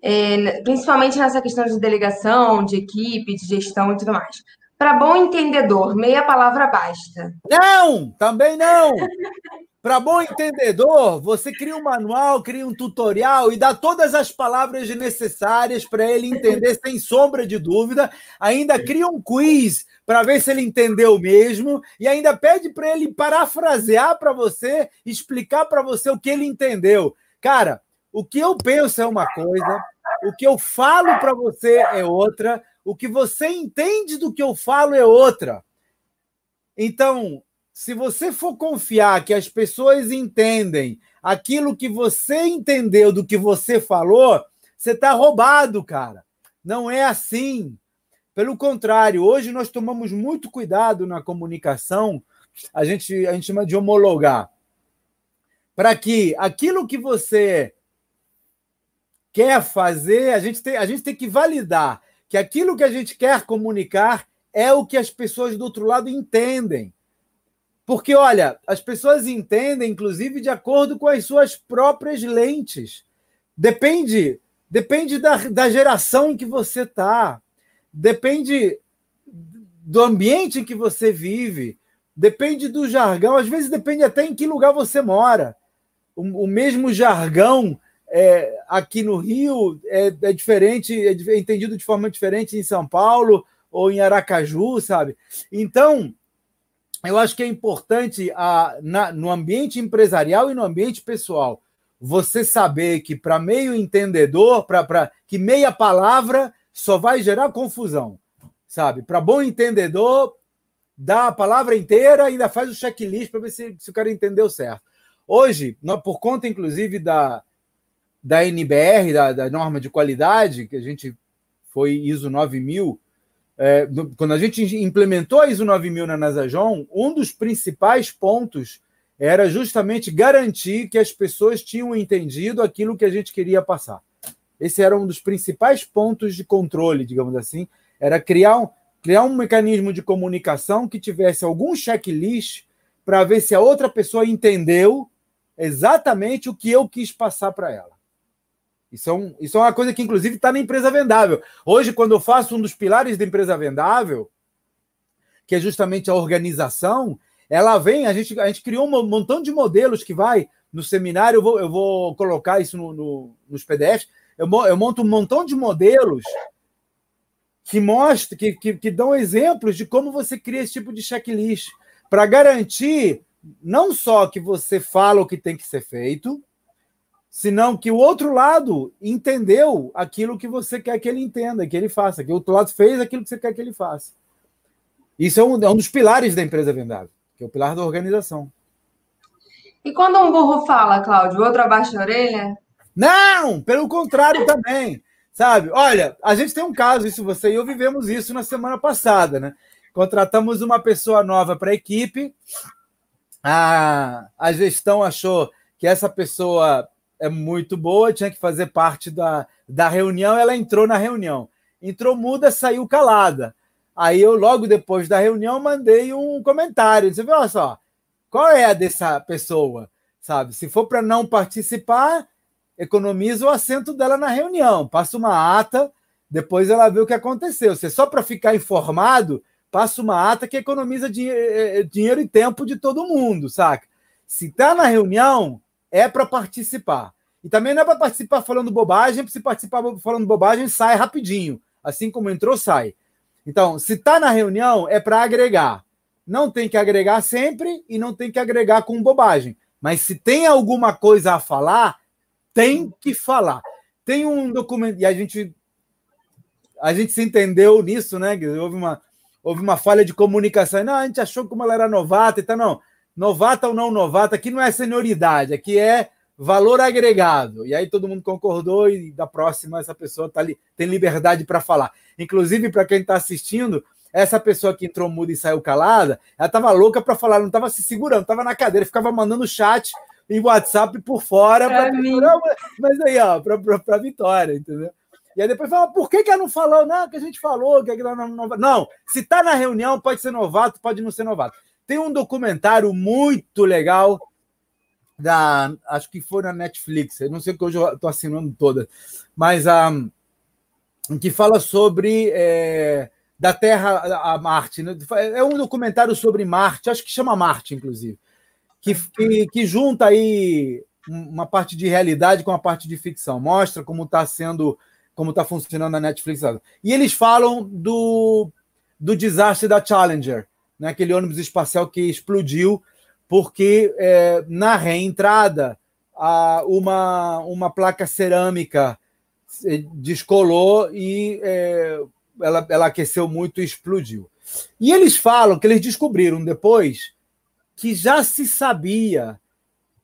É, principalmente nessa questão de delegação, de equipe, de gestão e tudo mais. Para bom entendedor, meia palavra basta. Não, também não. Para bom entendedor, você cria um manual, cria um tutorial e dá todas as palavras necessárias para ele entender sem sombra de dúvida. Ainda cria um quiz para ver se ele entendeu mesmo e ainda pede para ele parafrasear para você, explicar para você o que ele entendeu. Cara, o que eu penso é uma coisa, o que eu falo para você é outra, o que você entende do que eu falo é outra. Então, se você for confiar que as pessoas entendem aquilo que você entendeu do que você falou, você está roubado, cara. Não é assim. Pelo contrário, hoje nós tomamos muito cuidado na comunicação, a gente, a gente chama de homologar, para que aquilo que você quer fazer, a gente, tem, a gente tem que validar que aquilo que a gente quer comunicar é o que as pessoas do outro lado entendem. Porque, olha, as pessoas entendem, inclusive, de acordo com as suas próprias lentes. Depende, depende da, da geração em que você está, depende do ambiente em que você vive, depende do jargão, às vezes depende até em que lugar você mora. O, o mesmo jargão é, aqui no Rio é, é diferente, é entendido de forma diferente em São Paulo ou em Aracaju, sabe? Então, eu acho que é importante a, na, no ambiente empresarial e no ambiente pessoal você saber que para meio entendedor, para que meia palavra só vai gerar confusão, sabe? Para bom entendedor, dá a palavra inteira ainda faz o checklist para ver se, se o cara entendeu certo. Hoje, por conta inclusive da, da NBR, da, da norma de qualidade, que a gente foi ISO 9000, é, quando a gente implementou a ISO 9000 na NasaJon, um dos principais pontos era justamente garantir que as pessoas tinham entendido aquilo que a gente queria passar. Esse era um dos principais pontos de controle, digamos assim, era criar um, criar um mecanismo de comunicação que tivesse algum checklist para ver se a outra pessoa entendeu exatamente o que eu quis passar para ela. Isso é, um, isso é uma coisa que, inclusive, está na empresa vendável. Hoje, quando eu faço um dos pilares da empresa vendável, que é justamente a organização, ela vem, a gente, a gente criou um montão de modelos que vai no seminário, eu vou, eu vou colocar isso no, no, nos PDFs, eu, eu monto um montão de modelos que mostram, que, que, que dão exemplos de como você cria esse tipo de checklist, para garantir não só que você fala o que tem que ser feito, senão que o outro lado entendeu aquilo que você quer que ele entenda, que ele faça, que o outro lado fez aquilo que você quer que ele faça. Isso é um, é um dos pilares da empresa vendável, que é o pilar da organização. E quando um burro fala, Cláudio, outro abaixa a orelha? Não, pelo contrário também. Sabe? Olha, a gente tem um caso, isso você e eu vivemos isso na semana passada, né? Contratamos uma pessoa nova para a equipe. A, a gestão achou que essa pessoa é muito boa, tinha que fazer parte da, da reunião, ela entrou na reunião. Entrou muda, saiu calada. Aí eu, logo depois da reunião, mandei um comentário. Você viu, olha só, qual é a dessa pessoa? Sabe? Se for para não participar, economiza o assento dela na reunião, passa uma ata, depois ela vê o que aconteceu. Se é só para ficar informado, passa uma ata que economiza eh, eh, dinheiro e tempo de todo mundo, saca? Se está na reunião, é para participar. E também não é para participar falando bobagem, porque se participar falando bobagem, sai rapidinho. Assim como entrou, sai. Então, se está na reunião, é para agregar. Não tem que agregar sempre e não tem que agregar com bobagem. Mas se tem alguma coisa a falar, tem que falar. Tem um documento, e a gente a gente se entendeu nisso, né? Houve uma, houve uma falha de comunicação. Não, a gente achou que ela era novata e tal. Não, novata ou não novata, aqui não é senioridade, aqui é valor agregado. E aí todo mundo concordou e da próxima essa pessoa tá ali, tem liberdade para falar. Inclusive, para quem está assistindo, essa pessoa que entrou muda e saiu calada, ela estava louca para falar, não estava se segurando, estava na cadeira, ficava mandando chat em WhatsApp por fora. Pra, mas aí, ó, para Vitória, entendeu? E aí depois fala, por que, que ela não falou? Não, que a gente falou, que ela não, não. Não, se está na reunião, pode ser novato, pode não ser novato. Tem um documentário muito legal da. Acho que foi na Netflix, eu não sei que hoje eu estou assinando todas, mas um, que fala sobre. É, da Terra a Marte. Né? É um documentário sobre Marte, acho que chama Marte, inclusive, que, que, que junta aí uma parte de realidade com a parte de ficção. Mostra como está sendo, como está funcionando a Netflix. E eles falam do, do desastre da Challenger, né? aquele ônibus espacial que explodiu porque é, na reentrada a, uma, uma placa cerâmica descolou e é, ela, ela aqueceu muito e explodiu. E eles falam que eles descobriram depois que já se sabia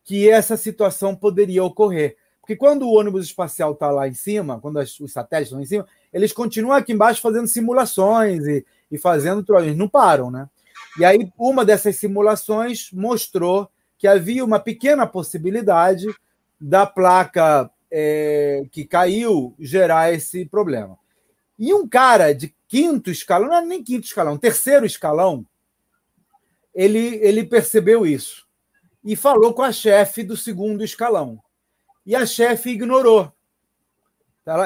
que essa situação poderia ocorrer. Porque quando o ônibus espacial está lá em cima, quando as, os satélites estão em cima, eles continuam aqui embaixo fazendo simulações e, e fazendo eles não param, né? E aí, uma dessas simulações mostrou que havia uma pequena possibilidade da placa é, que caiu gerar esse problema. E um cara de quinto escalão, não é nem quinto escalão, terceiro escalão, ele, ele percebeu isso e falou com a chefe do segundo escalão. E a chefe ignorou.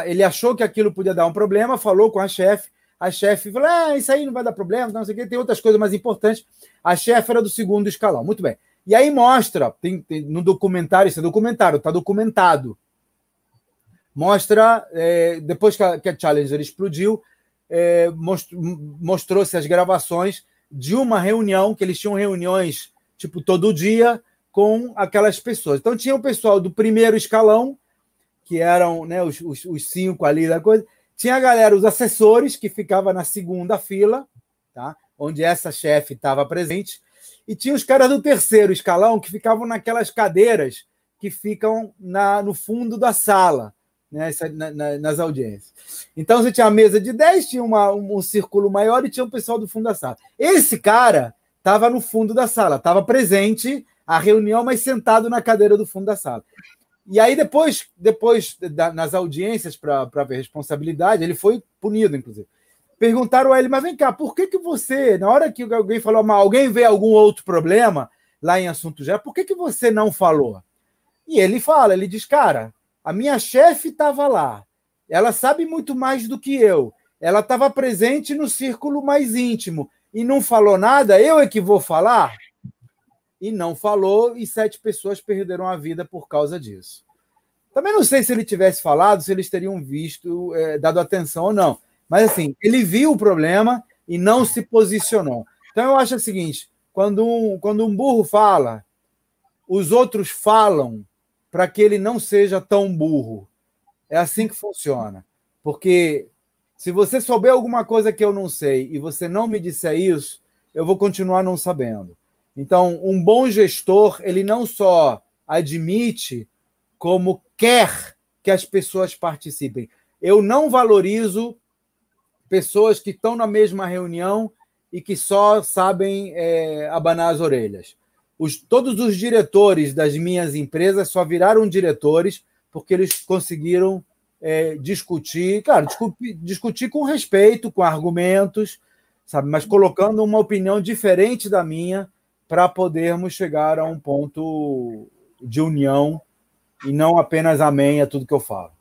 Ele achou que aquilo podia dar um problema, falou com a chefe. A chefe falou: ah, isso aí não vai dar problema, não sei o quê, tem outras coisas mais importantes. A chefe era do segundo escalão. Muito bem. E aí mostra, tem, tem no documentário, isso é documentário, está documentado mostra, é, depois que a, que a, Challenger explodiu, é, mostrou-se as gravações de uma reunião, que eles tinham reuniões tipo todo dia com aquelas pessoas. Então tinha o pessoal do primeiro escalão, que eram né, os, os, os cinco ali da coisa, tinha a galera, os assessores, que ficava na segunda fila, tá? onde essa chefe estava presente, e tinha os caras do terceiro escalão que ficavam naquelas cadeiras que ficam na, no fundo da sala né, na, na, nas audiências. Então você tinha a mesa de 10, tinha uma, um, um círculo maior e tinha o pessoal do fundo da sala. Esse cara estava no fundo da sala, estava presente à reunião, mas sentado na cadeira do fundo da sala. E aí, depois, depois da, nas audiências para ver responsabilidade, ele foi punido, inclusive. Perguntaram a ele, mas vem cá, por que, que você, na hora que alguém falou alguém vê algum outro problema lá em assunto já, por que, que você não falou? E ele fala, ele diz, cara, a minha chefe estava lá. Ela sabe muito mais do que eu. Ela estava presente no círculo mais íntimo e não falou nada. Eu é que vou falar? E não falou, e sete pessoas perderam a vida por causa disso. Também não sei se ele tivesse falado, se eles teriam visto, é, dado atenção ou não. Mas assim, ele viu o problema e não se posicionou. Então eu acho o seguinte: quando um, quando um burro fala, os outros falam para que ele não seja tão burro. É assim que funciona. Porque se você souber alguma coisa que eu não sei e você não me disser isso, eu vou continuar não sabendo. Então, um bom gestor, ele não só admite, como quer que as pessoas participem. Eu não valorizo pessoas que estão na mesma reunião e que só sabem é, abanar as orelhas. Os, todos os diretores das minhas empresas só viraram diretores porque eles conseguiram é, discutir, claro, discutir, discutir com respeito, com argumentos, sabe, mas colocando uma opinião diferente da minha para podermos chegar a um ponto de união e não apenas amém a tudo que eu falo.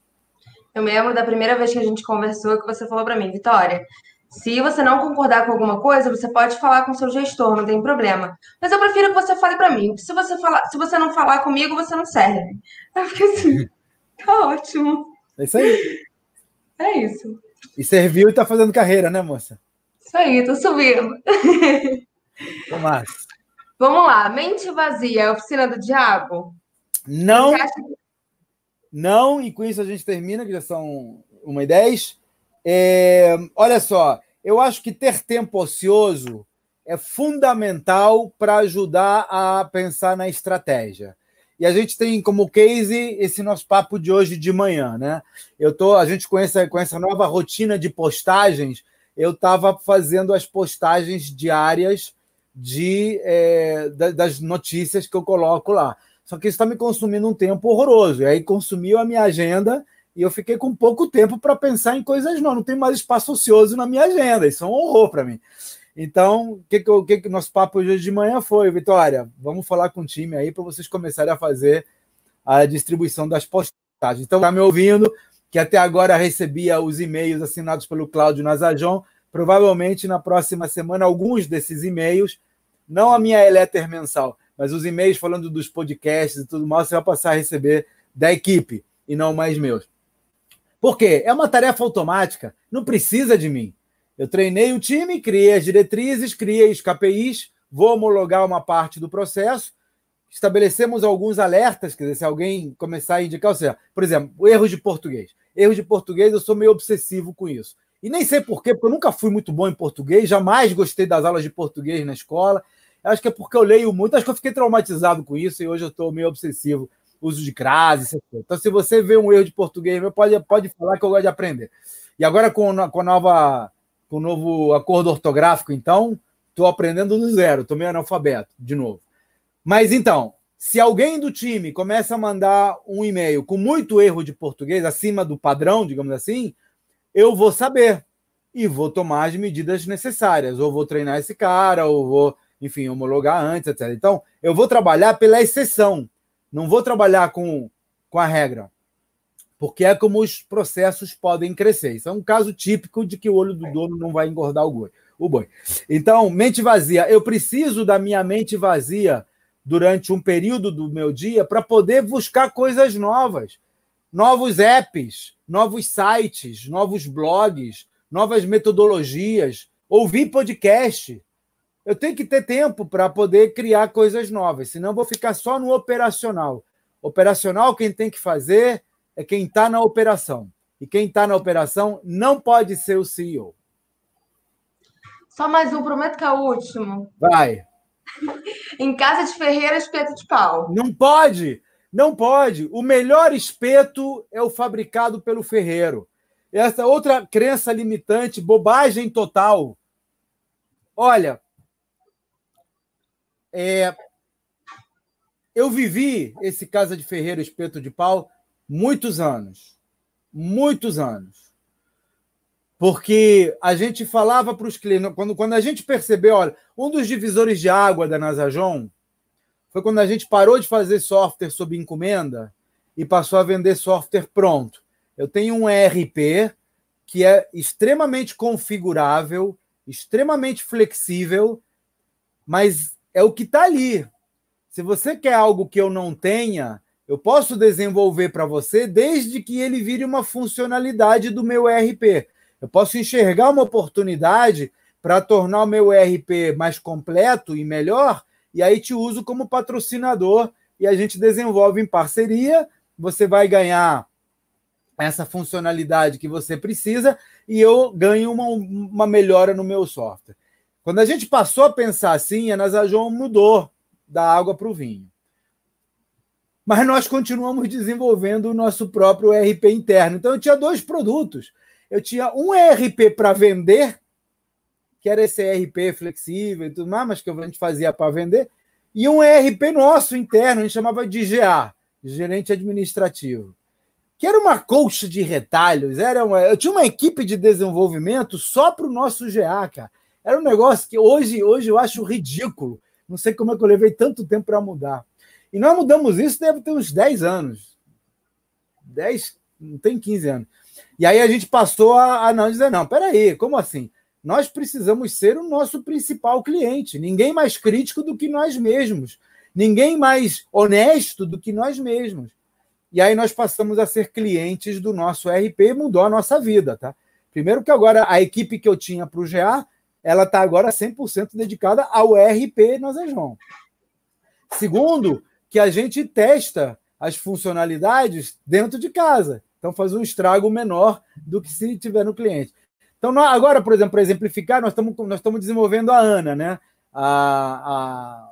Eu me lembro da primeira vez que a gente conversou que você falou para mim, Vitória, se você não concordar com alguma coisa, você pode falar com o seu gestor, não tem problema. Mas eu prefiro que você fale para mim. Se você, falar, se você não falar comigo, você não serve. Eu fiquei assim, tá ótimo. É isso aí. É isso. E serviu e tá fazendo carreira, né, moça? Isso aí, tô subindo. Tomás. Vamos lá. Mente vazia, oficina do diabo? Não. Não, e com isso a gente termina, que já são uma e dez. É, olha só, eu acho que ter tempo ocioso é fundamental para ajudar a pensar na estratégia. E a gente tem como case esse nosso papo de hoje de manhã, né? Eu tô, a gente com essa, com essa nova rotina de postagens, eu estava fazendo as postagens diárias de, é, das notícias que eu coloco lá. Só que isso está me consumindo um tempo horroroso. E aí consumiu a minha agenda e eu fiquei com pouco tempo para pensar em coisas não. Não tem mais espaço ocioso na minha agenda. Isso é um horror para mim. Então, o que, que, que, que nosso papo hoje de manhã foi, Vitória? Vamos falar com o time aí para vocês começarem a fazer a distribuição das postagens. Então, está me ouvindo, que até agora recebia os e-mails assinados pelo Cláudio Nazajon. Provavelmente na próxima semana, alguns desses e-mails, não a minha eleter mensal, mas os e-mails falando dos podcasts e tudo mais, você vai passar a receber da equipe e não mais meus. Por quê? É uma tarefa automática, não precisa de mim. Eu treinei o time, criei as diretrizes, criei os KPIs, vou homologar uma parte do processo, estabelecemos alguns alertas, quer dizer, se alguém começar a indicar, ou seja, por exemplo, erros de português. Erros de português, eu sou meio obsessivo com isso. E nem sei porquê, porque eu nunca fui muito bom em português, jamais gostei das aulas de português na escola. Acho que é porque eu leio muito, acho que eu fiquei traumatizado com isso e hoje eu estou meio obsessivo. Uso de crase, Então, se você vê um erro de português, pode, pode falar que eu gosto de aprender. E agora, com, com nova com o novo acordo ortográfico, então, estou aprendendo do zero, estou meio analfabeto, de novo. Mas então, se alguém do time começa a mandar um e-mail com muito erro de português, acima do padrão, digamos assim, eu vou saber e vou tomar as medidas necessárias. Ou vou treinar esse cara, ou vou, enfim, homologar antes, etc. Então, eu vou trabalhar pela exceção, não vou trabalhar com, com a regra porque é como os processos podem crescer. Isso é um caso típico de que o olho do dono não vai engordar o boi. O boi. Então, mente vazia. Eu preciso da minha mente vazia durante um período do meu dia para poder buscar coisas novas, novos apps, novos sites, novos blogs, novas metodologias, ouvir podcast. Eu tenho que ter tempo para poder criar coisas novas, senão vou ficar só no operacional. Operacional, quem tem que fazer é quem está na operação. E quem está na operação não pode ser o CEO. Só mais um, prometo que é o último. Vai. em casa de Ferreira, espeto de pau. Não pode! Não pode. O melhor espeto é o fabricado pelo ferreiro. Essa outra crença limitante, bobagem total. Olha, é, eu vivi esse casa de ferreiro espeto de pau muitos anos. Muitos anos. Porque a gente falava para os clientes, quando, quando a gente percebeu, olha, um dos divisores de água da Nasajon foi quando a gente parou de fazer software sob encomenda e passou a vender software pronto. Eu tenho um ERP que é extremamente configurável, extremamente flexível, mas é o que está ali. Se você quer algo que eu não tenha, eu posso desenvolver para você desde que ele vire uma funcionalidade do meu ERP. Eu posso enxergar uma oportunidade para tornar o meu ERP mais completo e melhor, e aí te uso como patrocinador e a gente desenvolve em parceria. Você vai ganhar essa funcionalidade que você precisa e eu ganho uma, uma melhora no meu software. Quando a gente passou a pensar assim, a Nasajon mudou da água para o vinho mas nós continuamos desenvolvendo o nosso próprio ERP interno. Então, eu tinha dois produtos. Eu tinha um ERP para vender, que era esse ERP flexível e tudo mais, mas que a gente fazia para vender, e um ERP nosso interno, a gente chamava de GA, gerente administrativo, que era uma colcha de retalhos. Era uma... Eu tinha uma equipe de desenvolvimento só para o nosso GA, cara. Era um negócio que hoje, hoje eu acho ridículo. Não sei como é que eu levei tanto tempo para mudar. E nós mudamos isso, deve ter uns 10 anos. 10, não tem 15 anos. E aí a gente passou a, a não dizer, não, peraí, como assim? Nós precisamos ser o nosso principal cliente. Ninguém mais crítico do que nós mesmos. Ninguém mais honesto do que nós mesmos. E aí nós passamos a ser clientes do nosso RP e mudou a nossa vida, tá? Primeiro que agora a equipe que eu tinha para o GA, ela está agora 100% dedicada ao RP Nazejon. Segundo, que a gente testa as funcionalidades dentro de casa. Então faz um estrago menor do que se tiver no cliente. Então, agora, por exemplo, para exemplificar, nós estamos, nós estamos desenvolvendo a ANA, né? A, a,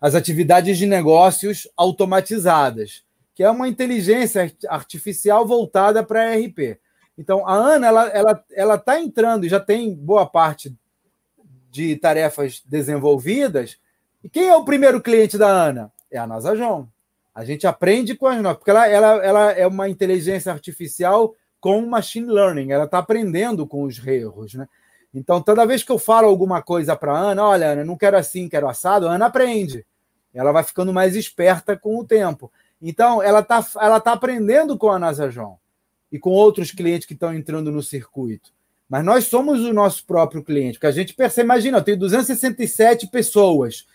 as atividades de negócios automatizadas, que é uma inteligência artificial voltada para RP. Então, a ANA ela está ela, ela tá entrando e já tem boa parte de tarefas desenvolvidas. E quem é o primeiro cliente da ANA? É a Nasajon. A gente aprende com as nossas, porque ela, ela, ela é uma inteligência artificial com machine learning, ela está aprendendo com os erros, né? Então, toda vez que eu falo alguma coisa para a Ana, olha, Ana, não quero assim, quero assado, a Ana aprende. Ela vai ficando mais esperta com o tempo. Então, ela está ela tá aprendendo com a Nasajon e com outros clientes que estão entrando no circuito. Mas nós somos o nosso próprio cliente, porque a gente percebe, imagina, eu tenho 267 pessoas,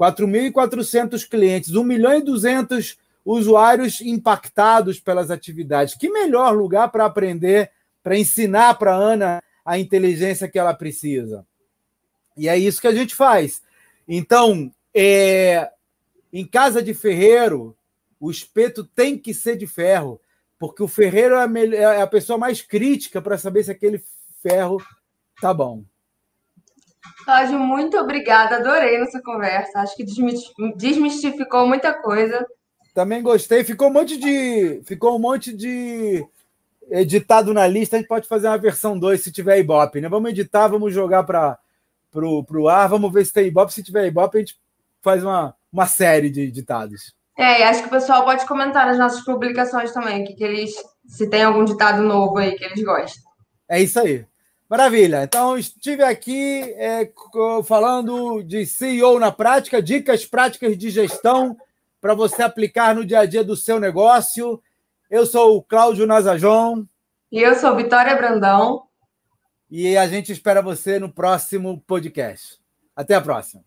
4.400 clientes, 1 milhão e 200 usuários impactados pelas atividades. Que melhor lugar para aprender, para ensinar para a Ana a inteligência que ela precisa? E é isso que a gente faz. Então, é, em casa de ferreiro, o espeto tem que ser de ferro, porque o ferreiro é a, é a pessoa mais crítica para saber se aquele ferro tá bom. Cláudio, muito obrigada, adorei nossa conversa. Acho que desmistificou muita coisa. Também gostei. Ficou um monte de. Ficou um monte de editado na lista. A gente pode fazer uma versão 2 se tiver Ibope, né? Vamos editar, vamos jogar para pro, pro ar, vamos ver se tem Ibope. Se tiver Ibope, a gente faz uma, uma série de ditados. É, e acho que o pessoal pode comentar nas nossas publicações também, que, que eles. Se tem algum ditado novo aí que eles gostam. É isso aí. Maravilha. Então, estive aqui é, falando de CEO na prática, dicas práticas de gestão para você aplicar no dia a dia do seu negócio. Eu sou o Cláudio Nazajon. E eu sou Vitória Brandão. E a gente espera você no próximo podcast. Até a próxima.